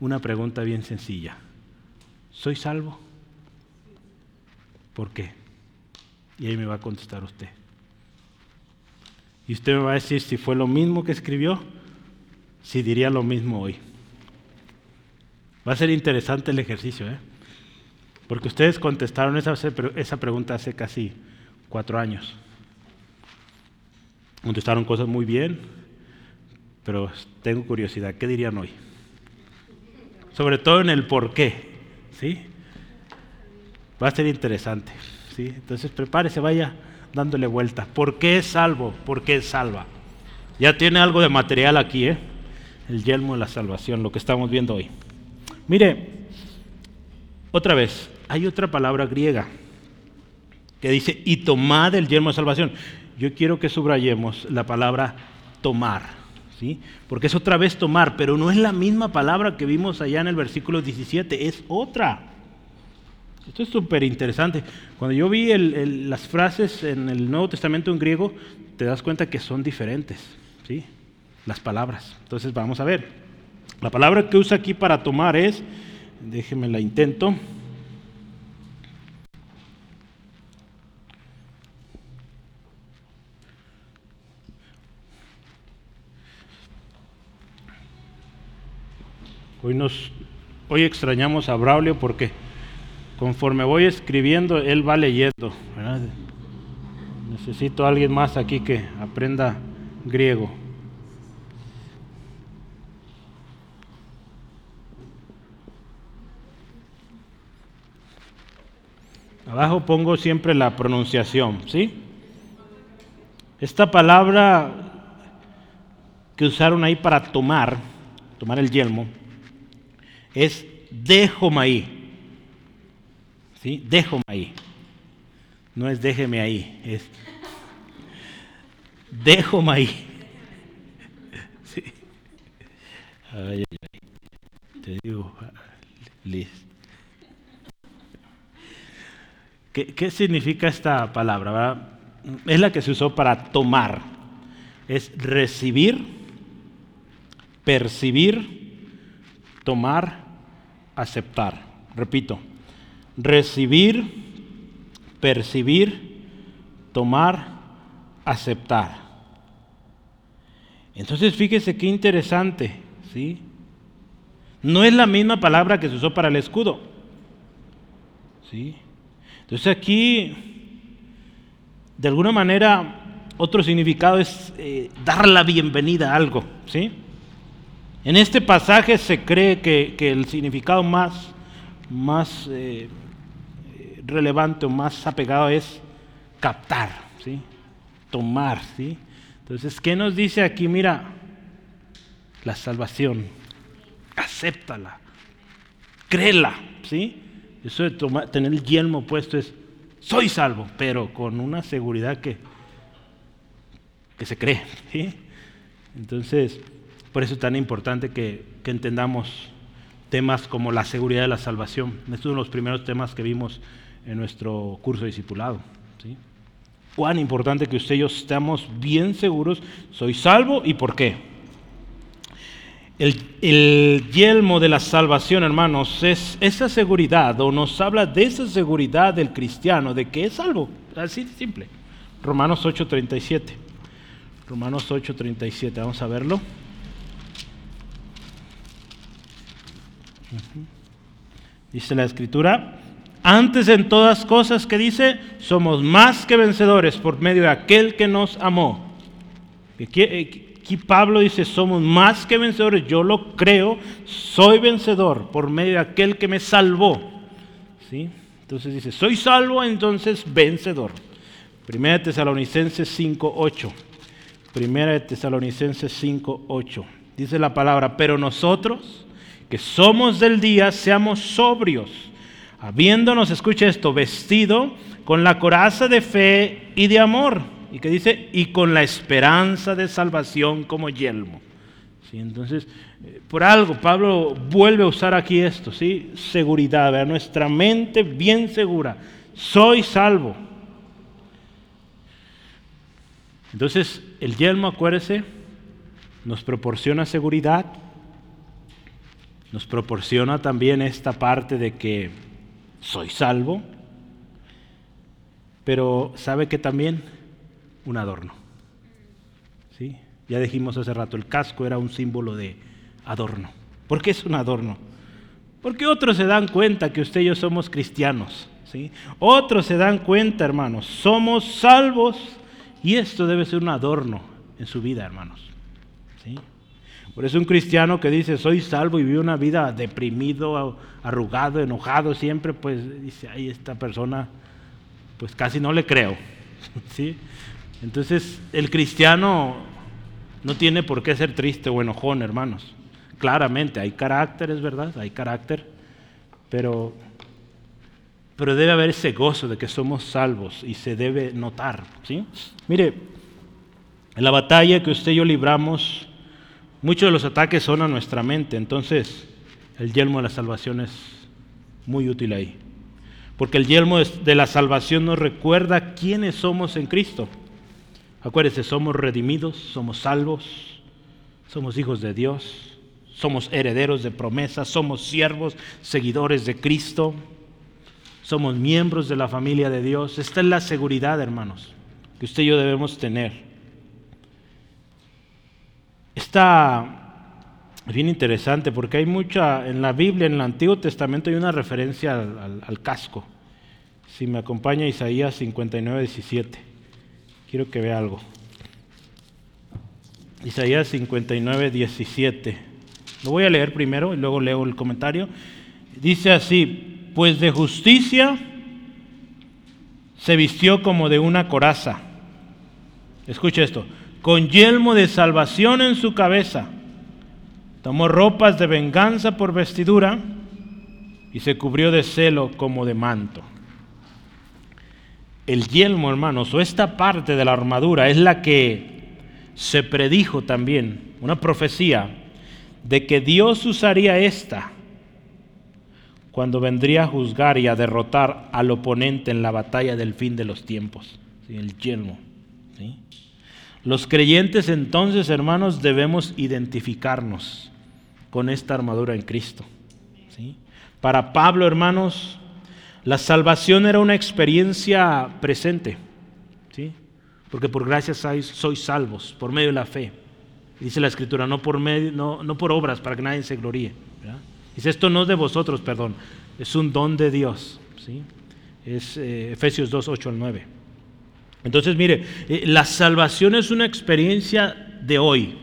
una pregunta bien sencilla. ¿Soy salvo? ¿Por qué? Y ahí me va a contestar usted. Y usted me va a decir si fue lo mismo que escribió, si diría lo mismo hoy. Va a ser interesante el ejercicio, ¿eh? Porque ustedes contestaron esa, esa pregunta hace casi cuatro años. Contestaron cosas muy bien, pero tengo curiosidad, ¿qué dirían hoy? Sobre todo en el por qué, ¿sí? Va a ser interesante, ¿sí? Entonces prepárese, vaya dándole vuelta. ¿Por qué es salvo? ¿Por qué es salva? Ya tiene algo de material aquí, ¿eh? El yelmo de la salvación, lo que estamos viendo hoy. Mire, otra vez, hay otra palabra griega que dice, y tomad el yelmo de salvación. Yo quiero que subrayemos la palabra tomar, ¿sí? Porque es otra vez tomar, pero no es la misma palabra que vimos allá en el versículo 17, es otra. Esto es súper interesante. Cuando yo vi las frases en el Nuevo Testamento en griego, te das cuenta que son diferentes, ¿sí? Las palabras. Entonces vamos a ver. La palabra que usa aquí para tomar es, déjeme la intento. Hoy nos hoy extrañamos a Braulio porque conforme voy escribiendo, él va leyendo. Necesito a alguien más aquí que aprenda griego. Abajo pongo siempre la pronunciación, ¿sí? Esta palabra que usaron ahí para tomar, tomar el yelmo, es maíz. ¿Sí? Déjame ahí. No es déjeme ahí, es dejo maíz. Sí. Ay, ay, ay. Te digo, Liz. ¿Qué, ¿Qué, significa esta palabra? Es la que se usó para tomar. Es recibir, percibir, tomar, aceptar. Repito, recibir, percibir, tomar, aceptar. Entonces fíjese qué interesante, ¿sí? No es la misma palabra que se usó para el escudo. ¿Sí? Entonces aquí, de alguna manera, otro significado es eh, dar la bienvenida a algo. ¿sí? En este pasaje se cree que, que el significado más, más eh, relevante o más apegado es captar, ¿sí? tomar. ¿sí? Entonces, ¿qué nos dice aquí? Mira, la salvación, acéptala, créela. ¿sí? Eso de tener el yelmo puesto es, soy salvo, pero con una seguridad que, que se cree. ¿sí? Entonces, por eso es tan importante que, que entendamos temas como la seguridad de la salvación. Este es uno de los primeros temas que vimos en nuestro curso de discipulado. ¿sí? Cuán importante que usted y yo estemos bien seguros, soy salvo y por qué. El, el, yelmo de la salvación, hermanos, es esa seguridad, o nos habla de esa seguridad del cristiano, de que es salvo. Así de simple. Romanos 8:37. Romanos 8:37, vamos a verlo. Dice la escritura, antes en todas cosas que dice, somos más que vencedores por medio de aquel que nos amó. Aquí, aquí, Pablo dice, somos más que vencedores, yo lo creo, soy vencedor por medio de aquel que me salvó. ¿Sí? Entonces dice, soy salvo, entonces vencedor. Primera de Tesalonicenses 5.8. Primera de Tesalonicenses 5.8. Dice la palabra, pero nosotros que somos del día, seamos sobrios, habiéndonos, escucha esto, vestido con la coraza de fe y de amor. Y que dice, y con la esperanza de salvación como yelmo. ¿Sí? Entonces, eh, por algo, Pablo vuelve a usar aquí esto, ¿sí? Seguridad, nuestra mente bien segura. Soy salvo. Entonces, el yelmo, acuérdese, nos proporciona seguridad, nos proporciona también esta parte de que soy salvo, pero sabe que también un adorno. ¿Sí? Ya dijimos hace rato, el casco era un símbolo de adorno. ¿Por qué es un adorno? Porque otros se dan cuenta que usted y yo somos cristianos. ¿sí? Otros se dan cuenta, hermanos, somos salvos y esto debe ser un adorno en su vida, hermanos. ¿sí? Por eso un cristiano que dice soy salvo y vive una vida deprimido, arrugado, enojado siempre, pues dice, ay, esta persona, pues casi no le creo. ¿Sí? Entonces el cristiano no tiene por qué ser triste o enojón, hermanos. Claramente, hay caracteres, ¿verdad? Hay carácter, pero, pero debe haber ese gozo de que somos salvos y se debe notar. ¿sí? Mire, en la batalla que usted y yo libramos, Muchos de los ataques son a nuestra mente, entonces el yelmo de la salvación es muy útil ahí. Porque el yelmo de la salvación nos recuerda quiénes somos en Cristo. Acuérdense, somos redimidos, somos salvos, somos hijos de Dios, somos herederos de promesas, somos siervos, seguidores de Cristo, somos miembros de la familia de Dios. Esta es la seguridad, hermanos, que usted y yo debemos tener. Está bien interesante porque hay mucha, en la Biblia, en el Antiguo Testamento hay una referencia al, casco. Si me acompaña Isaías 59, 17, quiero que vea algo. Isaías 59, 17. Lo voy a leer primero y luego leo el comentario. Dice así, pues de justicia se vistió como de una coraza. Escucha esto con yelmo de salvación en su cabeza. Tomó ropas de venganza por vestidura y se cubrió de celo como de manto. El yelmo, hermanos, o esta parte de la armadura es la que se predijo también, una profecía, de que Dios usaría esta cuando vendría a juzgar y a derrotar al oponente en la batalla del fin de los tiempos, el yelmo. Los creyentes entonces, hermanos, debemos identificarnos con esta armadura en Cristo. Para Pablo, hermanos, la salvación era una experiencia presente. ¿sí? Porque por gracia sois, salvos, por medio de la fe. Dice la Escritura, no por, medio, no, por obras, para que nadie se gloríe. Dice, esto no es de vosotros, perdón, es un don de Dios. ¿sí? Es eh, Efesios 2, 8 al 9. Entonces, mire, eh, la salvación es una experiencia de hoy.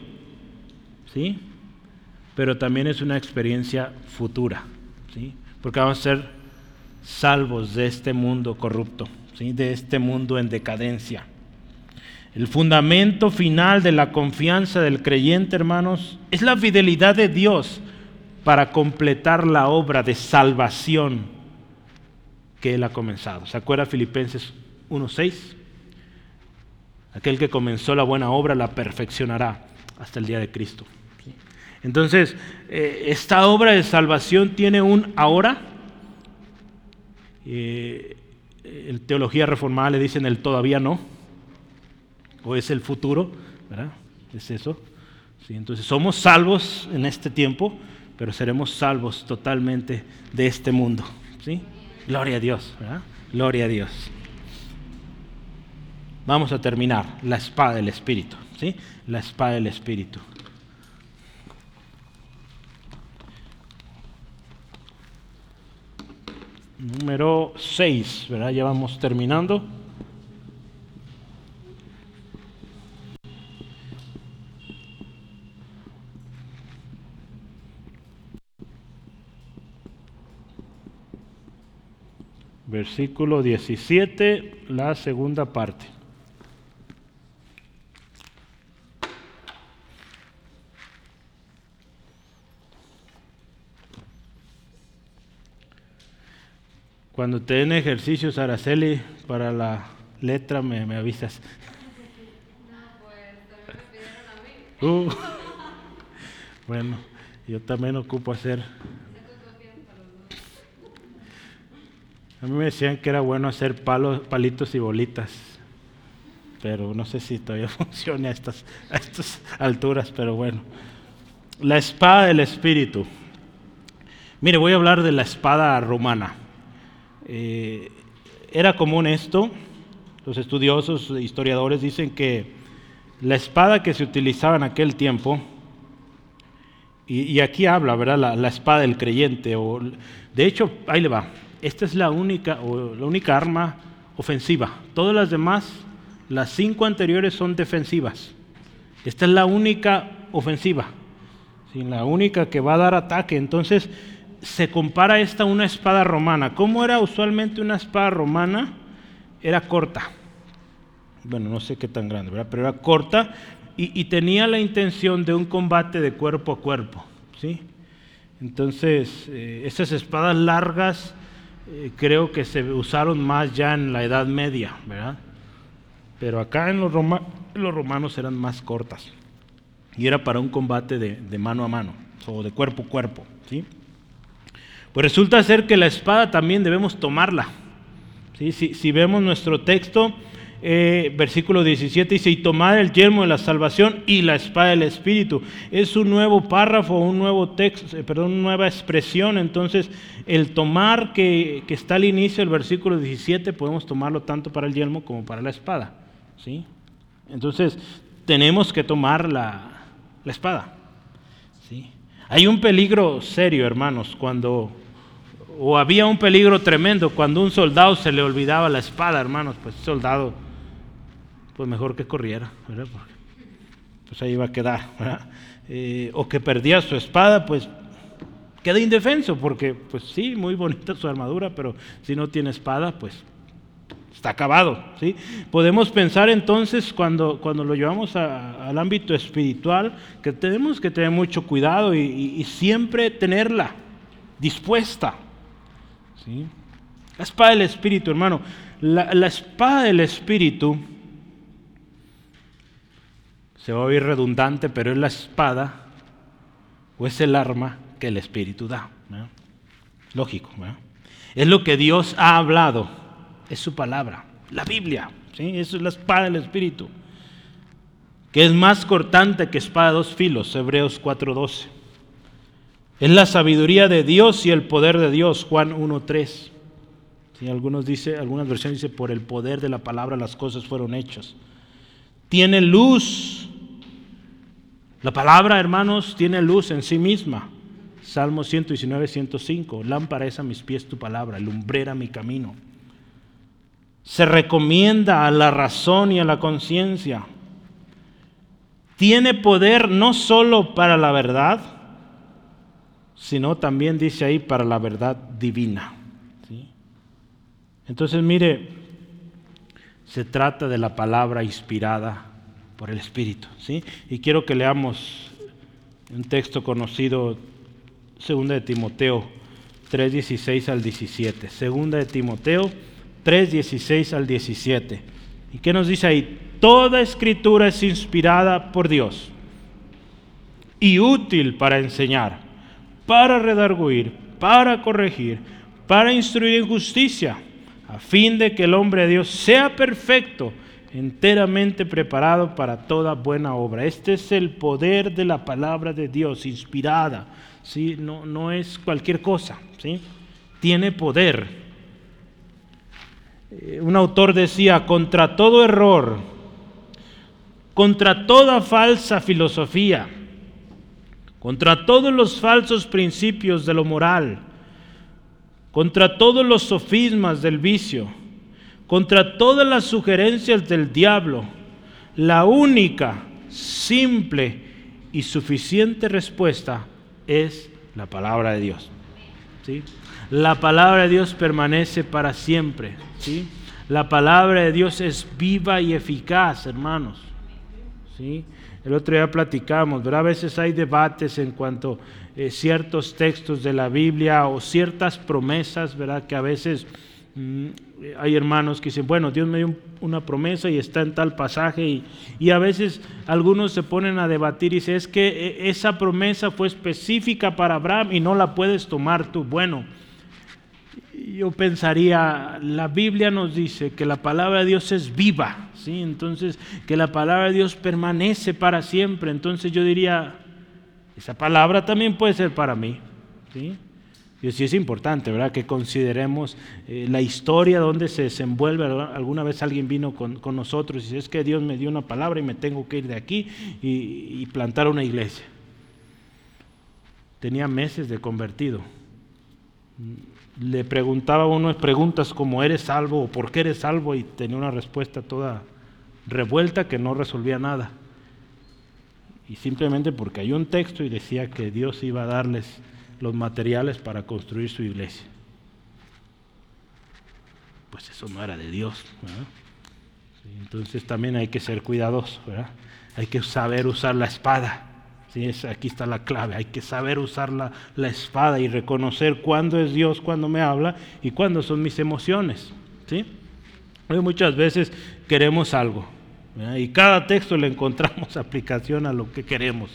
¿Sí? pero también es una experiencia futura, ¿sí? porque vamos a ser salvos de este mundo corrupto, ¿sí? de este mundo en decadencia. El fundamento final de la confianza del creyente, hermanos, es la fidelidad de Dios para completar la obra de salvación que Él ha comenzado. ¿Se acuerda Filipenses 1.6? Aquel que comenzó la buena obra la perfeccionará hasta el día de Cristo. Entonces, eh, esta obra de salvación tiene un ahora. Eh, en teología reformada le dicen el todavía no, o es el futuro, ¿verdad? Es eso. ¿Sí? Entonces, somos salvos en este tiempo, pero seremos salvos totalmente de este mundo. ¿sí? Gloria a Dios, ¿verdad? Gloria a Dios. Vamos a terminar la espada del Espíritu, ¿sí? La espada del Espíritu. número 6, ¿verdad? Ya vamos terminando. Versículo 17, la segunda parte. Cuando te den ejercicios, Araceli, para la letra, me, avisas. Uh, bueno, yo también ocupo hacer. A mí me decían que era bueno hacer palos, palitos y bolitas, pero no sé si todavía funciona a estas, a estas alturas, pero bueno. La espada del espíritu. Mire, voy a hablar de la espada romana. Eh, era común esto, los estudiosos, historiadores dicen que la espada que se utilizaba en aquel tiempo, y, aquí habla, ¿verdad? La, espada del creyente, o, de hecho, ahí le va, esta es la única, o la única arma ofensiva, todas las demás, las cinco anteriores son defensivas, esta es la única ofensiva, la única que va a dar ataque, entonces se compara esta a una espada romana. ¿Cómo era usualmente una espada romana? Era corta. Bueno, no sé qué tan grande, ¿verdad? Pero era corta y, tenía la intención de un combate de cuerpo a cuerpo. ¿sí? Entonces, eh, esas espadas largas eh, creo que se usaron más ya en la Edad Media, ¿verdad? Pero acá en los, los romanos eran más cortas. Y era para un combate de, de mano a mano, o de cuerpo a cuerpo. ¿sí? Pues resulta ser que la espada también debemos tomarla. ¿Sí? Si, vemos nuestro texto, eh, versículo 17 dice, y tomar el yermo de la salvación y la espada del Espíritu. Es un nuevo párrafo, un nuevo texto, eh, perdón, una nueva expresión. Entonces, el tomar que, está al inicio del versículo 17, podemos tomarlo tanto para el yermo como para la espada. ¿sí? Entonces, tenemos que tomar la, la espada. ¿sí? Hay un peligro serio, hermanos, cuando o había un peligro tremendo cuando un soldado se le olvidaba la espada, hermanos, pues soldado, pues mejor que corriera, ¿verdad? Porque, pues ahí iba a quedar, ¿verdad? Eh, o que perdía su espada, pues queda indefenso, porque pues sí, muy bonita su armadura, pero si no tiene espada, pues está acabado, ¿sí? Podemos pensar entonces cuando, cuando lo llevamos al ámbito espiritual, que tenemos que tener mucho cuidado y siempre tenerla dispuesta, la espada del Espíritu, hermano. La, espada del Espíritu Se va a oír redundante, pero es la espada o es el arma que el Espíritu da. Lógico. Es lo que Dios ha hablado. Es su palabra. La Biblia. ¿sí? Eso es la espada del Espíritu. Que es más cortante que espada de dos filos. Hebreos 4.12. Es la sabiduría de Dios y el poder de Dios. Juan 1.3. Algunos dice, algunas versiones dice, por el poder de la palabra las cosas fueron hechas. Tiene luz. La palabra, hermanos, tiene luz en sí misma. Salmo 119, 105. Lámpara es a mis pies tu palabra, lumbrera mi camino. Se recomienda a la razón y a la conciencia. Tiene poder no solo para la verdad, sino también dice ahí para la verdad divina. Entonces, mire, se trata de la palabra inspirada por el Espíritu. ¿sí? Y quiero que leamos un texto conocido, 2 de Timoteo 3:16 al 17. 2 de Timoteo 3:16 al 17. ¿Y qué nos dice ahí? Toda escritura es inspirada por Dios y útil para enseñar, para redarguir, para corregir, para instruir en justicia a fin de que el hombre de Dios sea perfecto, enteramente preparado para toda buena obra. Este es el poder de la palabra de Dios, inspirada. ¿sí? No, no es cualquier cosa, ¿sí? tiene poder. Eh, un autor decía, contra todo error, contra toda falsa filosofía, contra todos los falsos principios de lo moral, contra todos los sofismas del vicio, contra todas las sugerencias del diablo, la única, simple y suficiente respuesta es la palabra de Dios. ¿sí? La palabra de Dios permanece para siempre. ¿sí? La palabra de Dios es viva y eficaz, hermanos. ¿sí? El otro día platicamos, ¿verdad? A veces hay debates en cuanto a eh, ciertos textos de la Biblia o ciertas promesas, ¿verdad? Que a veces mm, hay hermanos que dicen, bueno, Dios me dio una promesa y está en tal pasaje y, y, a veces algunos se ponen a debatir y dicen, es que eh, esa promesa fue específica para Abraham y no la puedes tomar tú. Bueno, yo pensaría, la Biblia nos dice que la palabra de Dios es viva, ¿sí? Entonces, que la palabra de Dios permanece para siempre. Entonces yo diría, esa palabra también puede ser para mí, ¿sí? Y sí es importante, ¿verdad? Que consideremos eh, la historia donde se desenvuelve. Alguna vez alguien vino con, nosotros y dice, es que Dios me dio una palabra y me tengo que ir de aquí y plantar una iglesia. Tenía meses de convertido le preguntaba unas preguntas como ¿eres salvo o por qué eres salvo? y tenía una respuesta toda revuelta que no resolvía nada. Y simplemente porque hay un texto y decía que Dios iba a darles los materiales para construir su iglesia. Pues eso no era de Dios. Entonces también hay que ser cuidadosos, hay que saber usar la espada aquí está la clave. Hay que saber usar la, espada y reconocer cuándo es Dios cuando me habla y cuándo son mis emociones. ¿sí? muchas veces queremos algo y cada texto le encontramos aplicación a lo que queremos.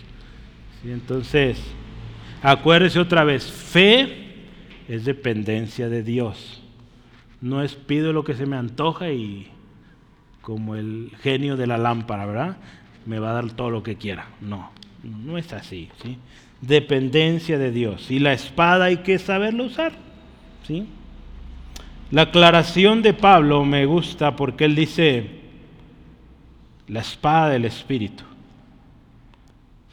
Entonces, acuérdese otra vez, fe es dependencia de Dios. No es pido lo que se me antoja y como el genio de la lámpara, ¿verdad? Me va a dar todo lo que quiera. No, no es así. ¿sí? Dependencia de Dios. Y la espada hay que saberlo usar. ¿sí? La aclaración de Pablo me gusta porque él dice la espada del Espíritu.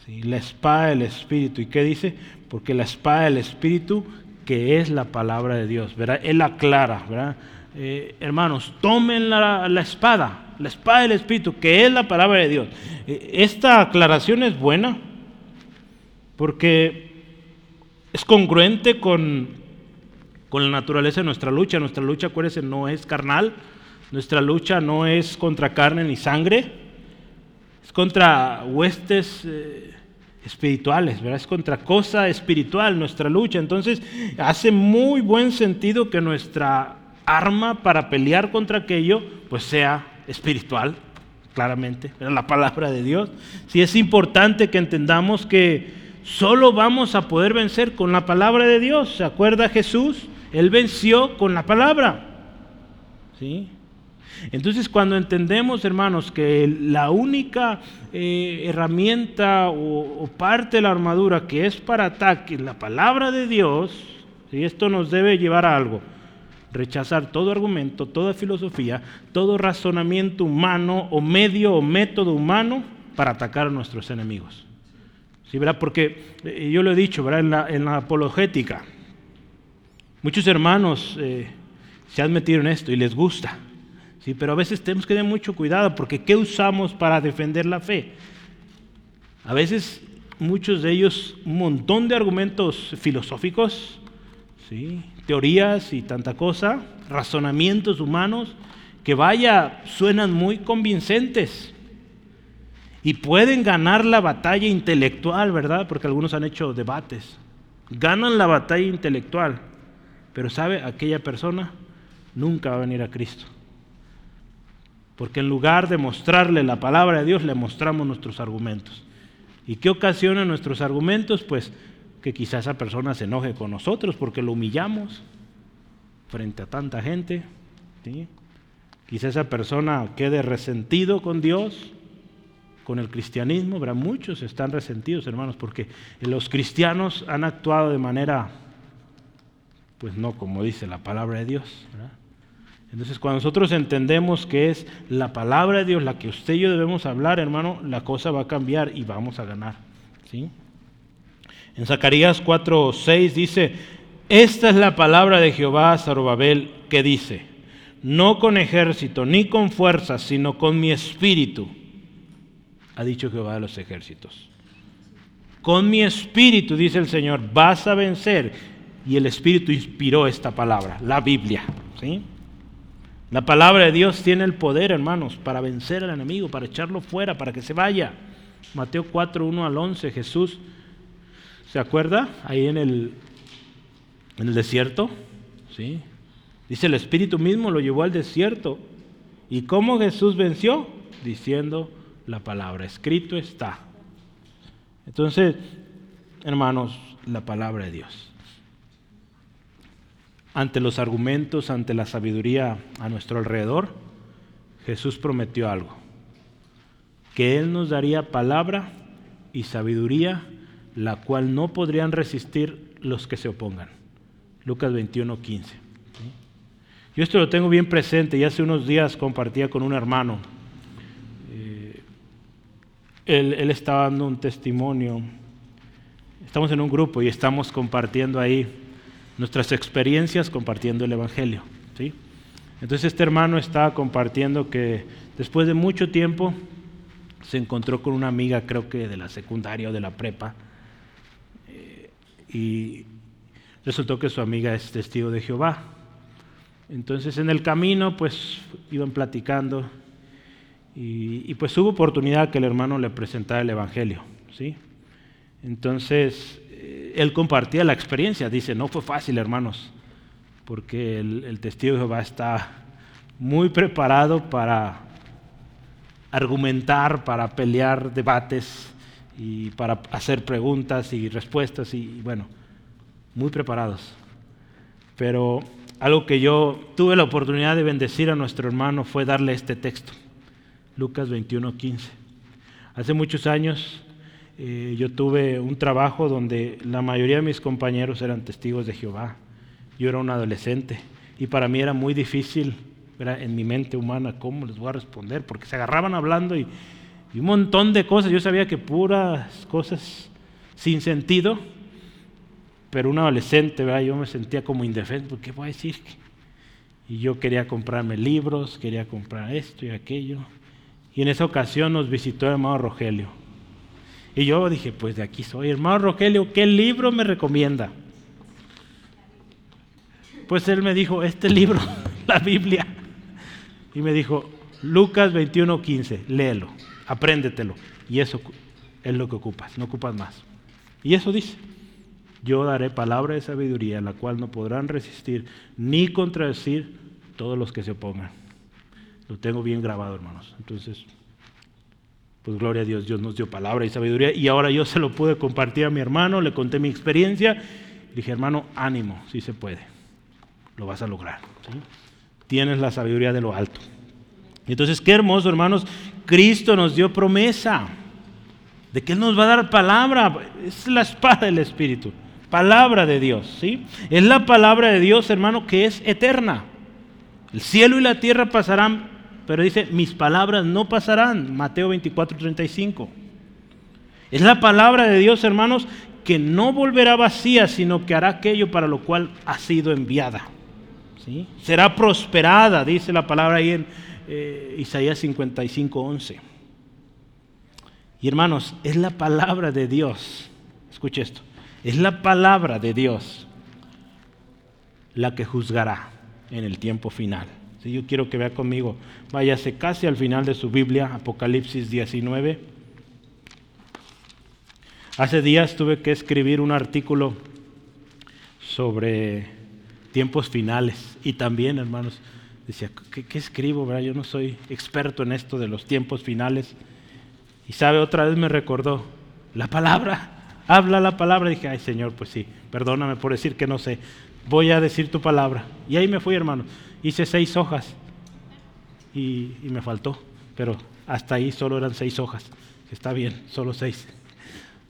La espada del Espíritu. ¿Y qué dice? Porque la espada del Espíritu que es la palabra de Dios. Él aclara. Eh, hermanos, tomen la espada la espada del Espíritu, que es la palabra de Dios. E, esta aclaración es buena porque es congruente con, con la naturaleza de nuestra lucha. Nuestra lucha, acuérdense, no es carnal, nuestra lucha no es contra carne ni sangre, es contra huestes eh, espirituales, ¿verdad? Es contra cosa espiritual nuestra lucha. Entonces, hace muy buen sentido que nuestra arma para pelear contra aquello, pues sea espiritual, claramente, la palabra de Dios. Sí es importante que entendamos que solo vamos a poder vencer con la palabra de Dios. ¿Se acuerda Jesús? Él venció con la palabra. ¿Sí? Entonces cuando entendemos, hermanos, que la única eh, herramienta o, parte de la armadura que es para ataque, la palabra de Dios, y esto nos debe llevar a algo, rechazar todo argumento, toda filosofía, todo razonamiento humano o medio o método humano para atacar a nuestros enemigos. ¿Sí, verdad? Porque eh, yo lo he dicho ¿verdad? En, la, apologética, muchos hermanos eh, se han metido en esto y les gusta. ¿sí? Pero a veces tenemos que tener mucho cuidado porque ¿qué usamos para defender la fe? A veces muchos de ellos un montón de argumentos filosóficos, teorías y tanta cosa, razonamientos humanos, que vaya, suenan muy convincentes y pueden ganar la batalla intelectual, ¿verdad? Porque algunos han hecho debates. Ganan la batalla intelectual, pero ¿sabe? Aquella persona nunca va a venir a Cristo. Porque en lugar de mostrarle la palabra de Dios, le mostramos nuestros argumentos. ¿Y qué ocasiona nuestros argumentos? Pues que quizá esa persona se enoje con nosotros porque lo humillamos frente a tanta gente. ¿sí? Quizá esa persona quede resentido con Dios, con el cristianismo. Pero muchos están resentidos, hermanos, porque los cristianos han actuado de manera, pues no como dice la palabra de Dios. Entonces, cuando nosotros entendemos que es la palabra de Dios la que usted y yo debemos hablar, hermano, la cosa va a cambiar y vamos a ganar. ¿sí? En Zacarías 4:6 dice, esta es la palabra de Jehová a Zarubabel que dice, no con ejército ni con fuerza, sino con mi espíritu, ha dicho Jehová de los ejércitos. Con mi espíritu, dice el Señor, vas a vencer. Y el espíritu inspiró esta palabra, la Biblia. ¿sí? La palabra de Dios tiene el poder, hermanos, para vencer al enemigo, para echarlo fuera, para que se vaya. Mateo 4, 1 al 11, Jesús, ¿se acuerda? Ahí en el, en el desierto, ¿sí? Dice, el Espíritu mismo lo llevó al desierto. ¿Y cómo Jesús venció? Diciendo la palabra, escrito está. Entonces, hermanos, la palabra de Dios ante los argumentos, ante la sabiduría a nuestro alrededor, Jesús prometió algo, que Él nos daría palabra y sabiduría, la cual no podrían resistir los que se opongan. Lucas 21, 15. Yo esto lo tengo bien presente y hace unos días compartía con un hermano. Eh, él, él estaba dando un testimonio. Estamos en un grupo y estamos compartiendo ahí nuestras experiencias compartiendo el Evangelio. ¿sí? Entonces este hermano estaba compartiendo que después de mucho tiempo se encontró con una amiga, creo que de la secundaria o de la prepa, y resultó que su amiga es testigo de Jehová. Entonces en el camino pues iban platicando y, pues hubo oportunidad que el hermano le presentara el Evangelio. ¿sí? Entonces él compartía la experiencia, dice, no fue fácil, hermanos, porque el, testigo de Jehová está muy preparado para argumentar, para pelear debates y para hacer preguntas y respuestas y, bueno, muy preparados. Pero algo que yo tuve la oportunidad de bendecir a nuestro hermano fue darle este texto, Lucas 21, 15. Hace muchos años eh, yo tuve un trabajo donde la mayoría de mis compañeros eran testigos de Jehová. Yo era un adolescente y para mí era muy difícil, en mi mente humana, cómo les voy a responder, porque se agarraban hablando y, un montón de cosas. Yo sabía que puras cosas sin sentido, pero un adolescente, ¿verdad? yo me sentía como indefenso, ¿qué voy a decir? Y yo quería comprarme libros, quería comprar esto y aquello. Y en esa ocasión nos visitó el hermano Rogelio y yo dije, pues de aquí soy. Hermano Rogelio, ¿qué libro me recomienda? Pues él me dijo, este libro, la Biblia. Y me dijo, Lucas 21, 15, léelo, apréndetelo. Y eso es lo que ocupas, no ocupas más. Y eso dice, yo daré palabra de sabiduría, la cual no podrán resistir ni contradecir todos los que se opongan. Lo tengo bien grabado, hermanos. Entonces, pues gloria a Dios, Dios nos dio palabra y sabiduría y ahora yo se lo pude compartir a mi hermano, le conté mi experiencia, dije, hermano, ánimo, si se puede, lo vas a lograr. Tienes la sabiduría de lo alto. Entonces, qué hermoso, hermanos, Cristo nos dio promesa de que Él nos va a dar palabra, es la espada del Espíritu, palabra de Dios, ¿sí? Es la palabra de Dios, hermano, que es eterna. El cielo y la tierra pasarán, pero dice, mis palabras no pasarán. Mateo 24, 35. Es la palabra de Dios, hermanos, que no volverá vacía, sino que hará aquello para lo cual ha sido enviada. ¿Sí? Será prosperada, dice la palabra ahí en eh, Isaías 55, 11. Y hermanos, es la palabra de Dios. Escuche esto. Es la palabra de Dios la que juzgará en el tiempo final. Si yo quiero que vea conmigo, váyase casi al final de su Biblia, Apocalipsis 19. Hace días tuve que escribir un artículo sobre tiempos finales y también, hermanos, decía, ¿qué, escribo? Yo no soy experto en esto de los tiempos finales. Y sabe, otra vez me recordó, la palabra, habla la palabra. dije, ay Señor, pues sí, perdóname por decir que no sé voy a decir tu palabra. Y ahí me fui, hermano. Hice seis hojas y, me faltó, pero hasta ahí solo eran seis hojas. Está bien, solo seis.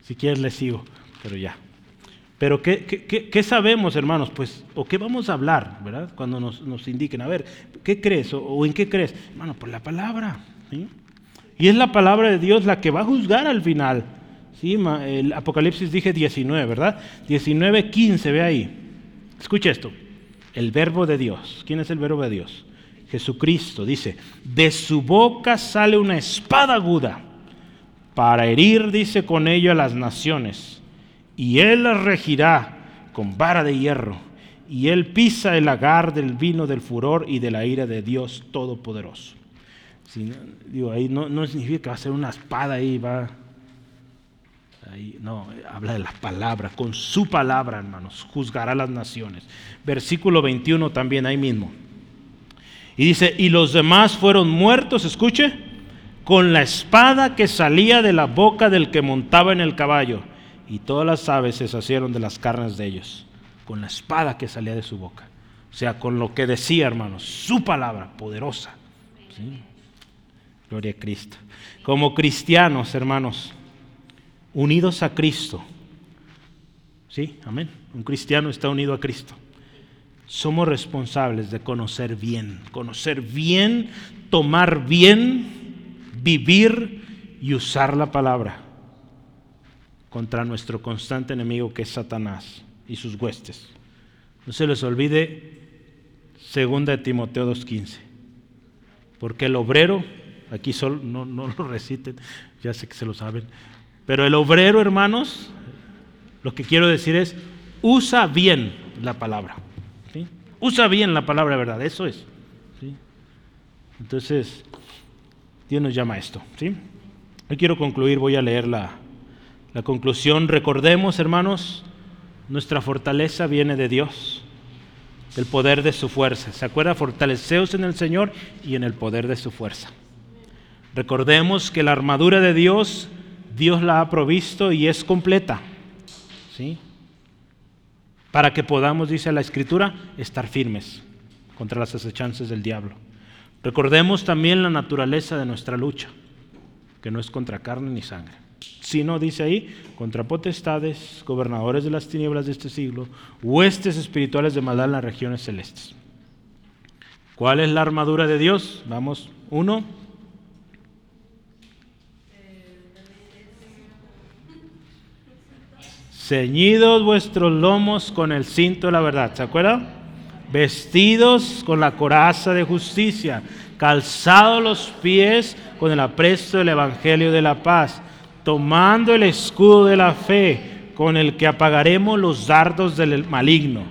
Si quieres le sigo, pero ya. Pero ¿qué, qué, sabemos, hermanos? Pues, o qué vamos a hablar, ¿verdad? Cuando nos, indiquen, a ver, ¿qué crees? O, en qué crees? Hermano, por la palabra. Y es la palabra de Dios la que va a juzgar al final. ¿sí? El Apocalipsis dije 19, ¿verdad? 19, 15, ve ahí. Escucha esto, el verbo de Dios. ¿Quién es el verbo de Dios? Jesucristo dice, de su boca sale una espada aguda para herir, dice, con ello a las naciones. Y él las regirá con vara de hierro. Y él pisa el lagar del vino del furor y de la ira de Dios Todopoderoso. digo, ahí no, no significa que va a ser una espada ahí, va no, habla de la palabra, con su palabra, hermanos, juzgará las naciones. Versículo 21 también ahí mismo. Y dice, y los demás fueron muertos, escuche, con la espada que salía de la boca del que montaba en el caballo. Y todas las aves se sacieron de las carnes de ellos, con la espada que salía de su boca. O sea, con lo que decía, hermanos, su palabra poderosa. Gloria a Cristo. Como cristianos, hermanos, unidos a Cristo. Sí, amén. Un cristiano está unido a Cristo. Somos responsables de conocer bien, conocer bien, tomar bien, vivir y usar la palabra contra nuestro constante enemigo que es Satanás y sus huestes. No se les olvide 2 de Timoteo 2.15. Porque el obrero, aquí solo, no, no lo reciten, ya sé que se lo saben, pero el obrero, hermanos, lo que quiero decir es, usa bien la palabra. Usa bien la palabra verdad, eso es. Entonces, Dios nos llama a esto. ¿sí? Quiero concluir, voy a leer la, la conclusión. Recordemos, hermanos, nuestra fortaleza viene de Dios, del poder de su fuerza. ¿Se acuerda? Fortaleceos en el Señor y en el poder de su fuerza. Recordemos que la armadura de Dios Dios la ha provisto y es completa. ¿Sí? Para que podamos, dice la Escritura, estar firmes contra las acechanzas del diablo. Recordemos también la naturaleza de nuestra lucha, que no es contra carne ni sangre, sino, dice ahí, contra potestades, gobernadores de las tinieblas de este siglo, huestes espirituales de maldad en las regiones celestes. ¿Cuál es la armadura de Dios? Vamos, uno, ceñidos vuestros lomos con el cinto de la verdad, ¿se acuerdan? Vestidos con la coraza de justicia, calzados los pies con el apresto del Evangelio de la paz, tomando el escudo de la fe con el que apagaremos los dardos del maligno,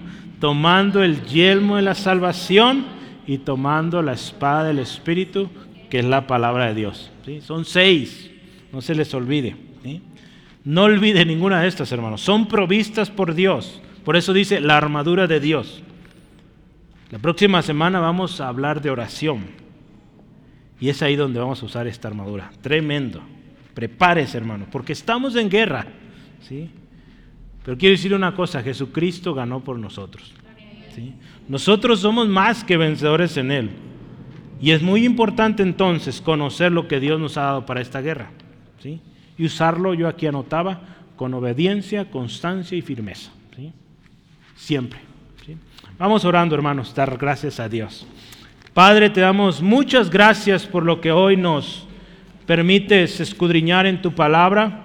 tomando el yelmo de la salvación y tomando la espada del Espíritu, que es la palabra de Dios. ¿sí? Son seis, no se les olvide. No olvide ninguna de estas, hermanos. Son provistas por Dios. Por eso dice la armadura de Dios. La próxima semana vamos a hablar de oración. Y es ahí donde vamos a usar esta armadura. Tremendo. Prepárese, hermano, porque estamos en guerra. ¿sí? Pero quiero decir una cosa, Jesucristo ganó por nosotros. ¿sí? Nosotros somos más que vencedores en Él. Y es muy importante entonces conocer lo que Dios nos ha dado para esta guerra. ¿sí? Y usarlo, yo aquí anotaba, con obediencia, constancia y firmeza. ¿sí? Siempre. ¿sí? Vamos orando, hermanos, dar gracias a Dios. Padre, te damos muchas gracias por lo que hoy nos permites escudriñar en tu palabra.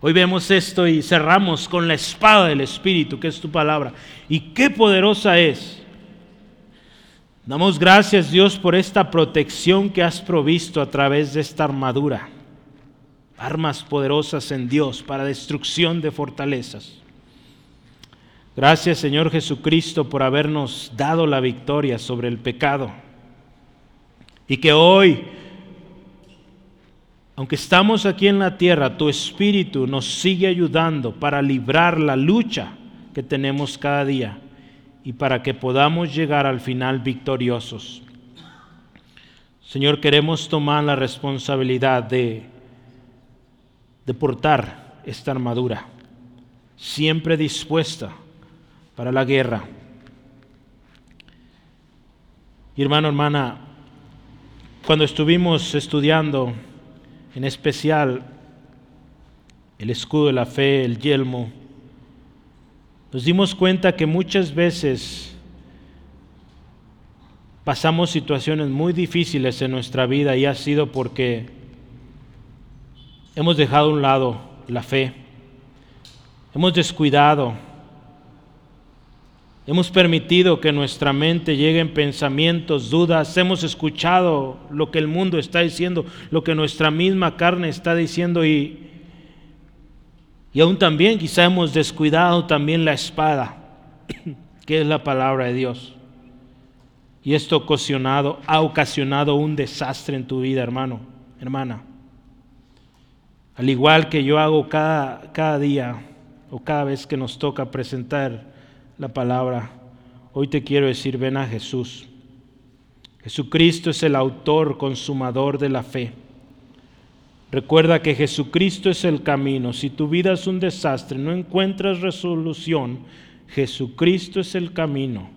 Hoy vemos esto y cerramos con la espada del Espíritu, que es tu palabra. Y qué poderosa es. Damos gracias Dios por esta protección que has provisto a través de esta armadura. Armas poderosas en Dios para destrucción de fortalezas. Gracias Señor Jesucristo por habernos dado la victoria sobre el pecado. Y que hoy aunque estamos aquí en la tierra, tu Espíritu nos sigue ayudando para librar la lucha que tenemos cada día y para que podamos llegar al final victoriosos. Señor, queremos tomar la responsabilidad de, de portar esta armadura, siempre dispuesta para la guerra. Hermano, hermana, cuando estuvimos estudiando en especial el escudo de la fe, el yelmo, nos dimos cuenta que muchas veces pasamos situaciones muy difíciles en nuestra vida y ha sido porque hemos dejado a un lado la fe, hemos descuidado Hemos permitido que nuestra mente lleguen pensamientos, dudas, hemos escuchado lo que el mundo está diciendo, lo que nuestra misma carne está diciendo y, y aún también quizá hemos descuidado también la espada, que es la palabra de Dios. Y esto ocasionado, ha ocasionado un desastre en tu vida, hermano, hermana. Al igual que yo hago cada, cada día o cada vez que nos toca presentar la palabra, hoy te quiero decir, ven a Jesús. Jesucristo es el autor, consumador de la fe. Recuerda que Jesucristo es el camino. Si tu vida es un desastre, no encuentras resolución, Jesucristo es el camino.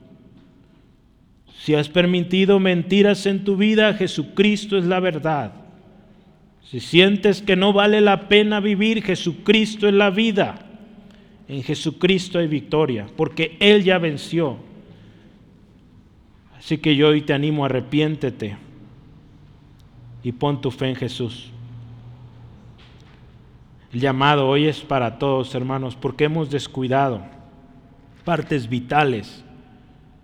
Si has permitido mentiras en tu vida, Jesucristo es la verdad. Si sientes que no vale la pena vivir, Jesucristo es la vida. En Jesucristo hay victoria, porque Él ya venció. Así que yo hoy te animo, arrepiéntete y pon tu fe en Jesús. El llamado hoy es para todos, hermanos, porque hemos descuidado partes vitales.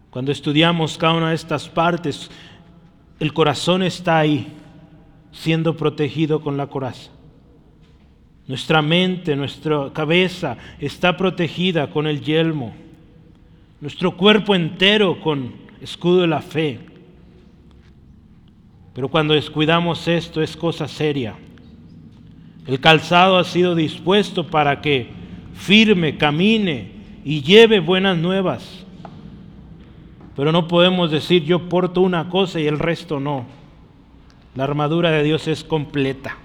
Cuando estudiamos cada una de estas partes, el corazón está ahí, siendo protegido con la coraza. Nuestra mente, nuestra cabeza está protegida con el yelmo. Nuestro cuerpo entero con escudo de la fe. Pero cuando descuidamos esto es cosa seria. El calzado ha sido dispuesto para que firme, camine y lleve buenas nuevas. Pero no podemos decir yo porto una cosa y el resto no. La armadura de Dios es completa.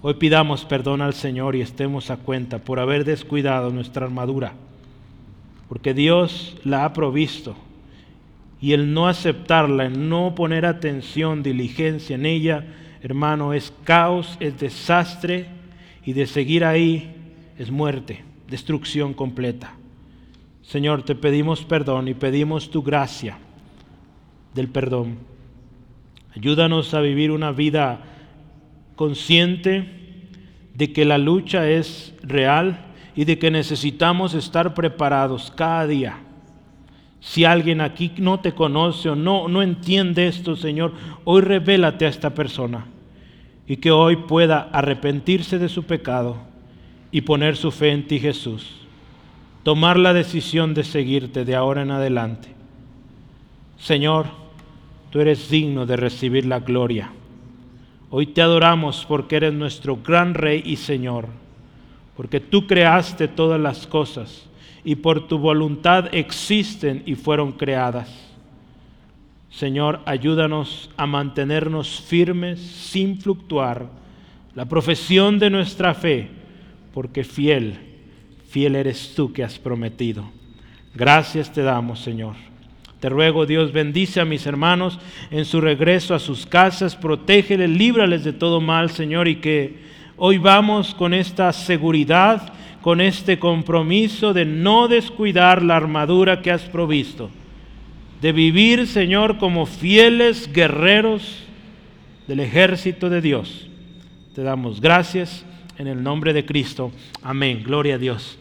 Hoy pidamos perdón al Señor y estemos a cuenta por haber descuidado nuestra armadura, porque Dios la ha provisto y el no aceptarla, el no poner atención, diligencia en ella, hermano, es caos, es desastre y de seguir ahí es muerte, destrucción completa. Señor, te pedimos perdón y pedimos tu gracia del perdón. Ayúdanos a vivir una vida consciente de que la lucha es real y de que necesitamos estar preparados cada día. Si alguien aquí no te conoce o no, no entiende esto, Señor, hoy revélate a esta persona y que hoy pueda arrepentirse de su pecado y poner su fe en ti, Jesús. Tomar la decisión de seguirte de ahora en adelante. Señor, tú eres digno de recibir la gloria. Hoy te adoramos porque eres nuestro gran Rey y Señor, porque tú creaste todas las cosas y por tu voluntad existen y fueron creadas. Señor, ayúdanos a mantenernos firmes sin fluctuar la profesión de nuestra fe, porque fiel, fiel eres tú que has prometido. Gracias te damos, Señor. Te ruego, Dios, bendice a mis hermanos en su regreso a sus casas, protégeles, líbrales de todo mal, Señor, y que hoy vamos con esta seguridad, con este compromiso de no descuidar la armadura que has provisto, de vivir, Señor, como fieles guerreros del ejército de Dios. Te damos gracias en el nombre de Cristo. Amén. Gloria a Dios.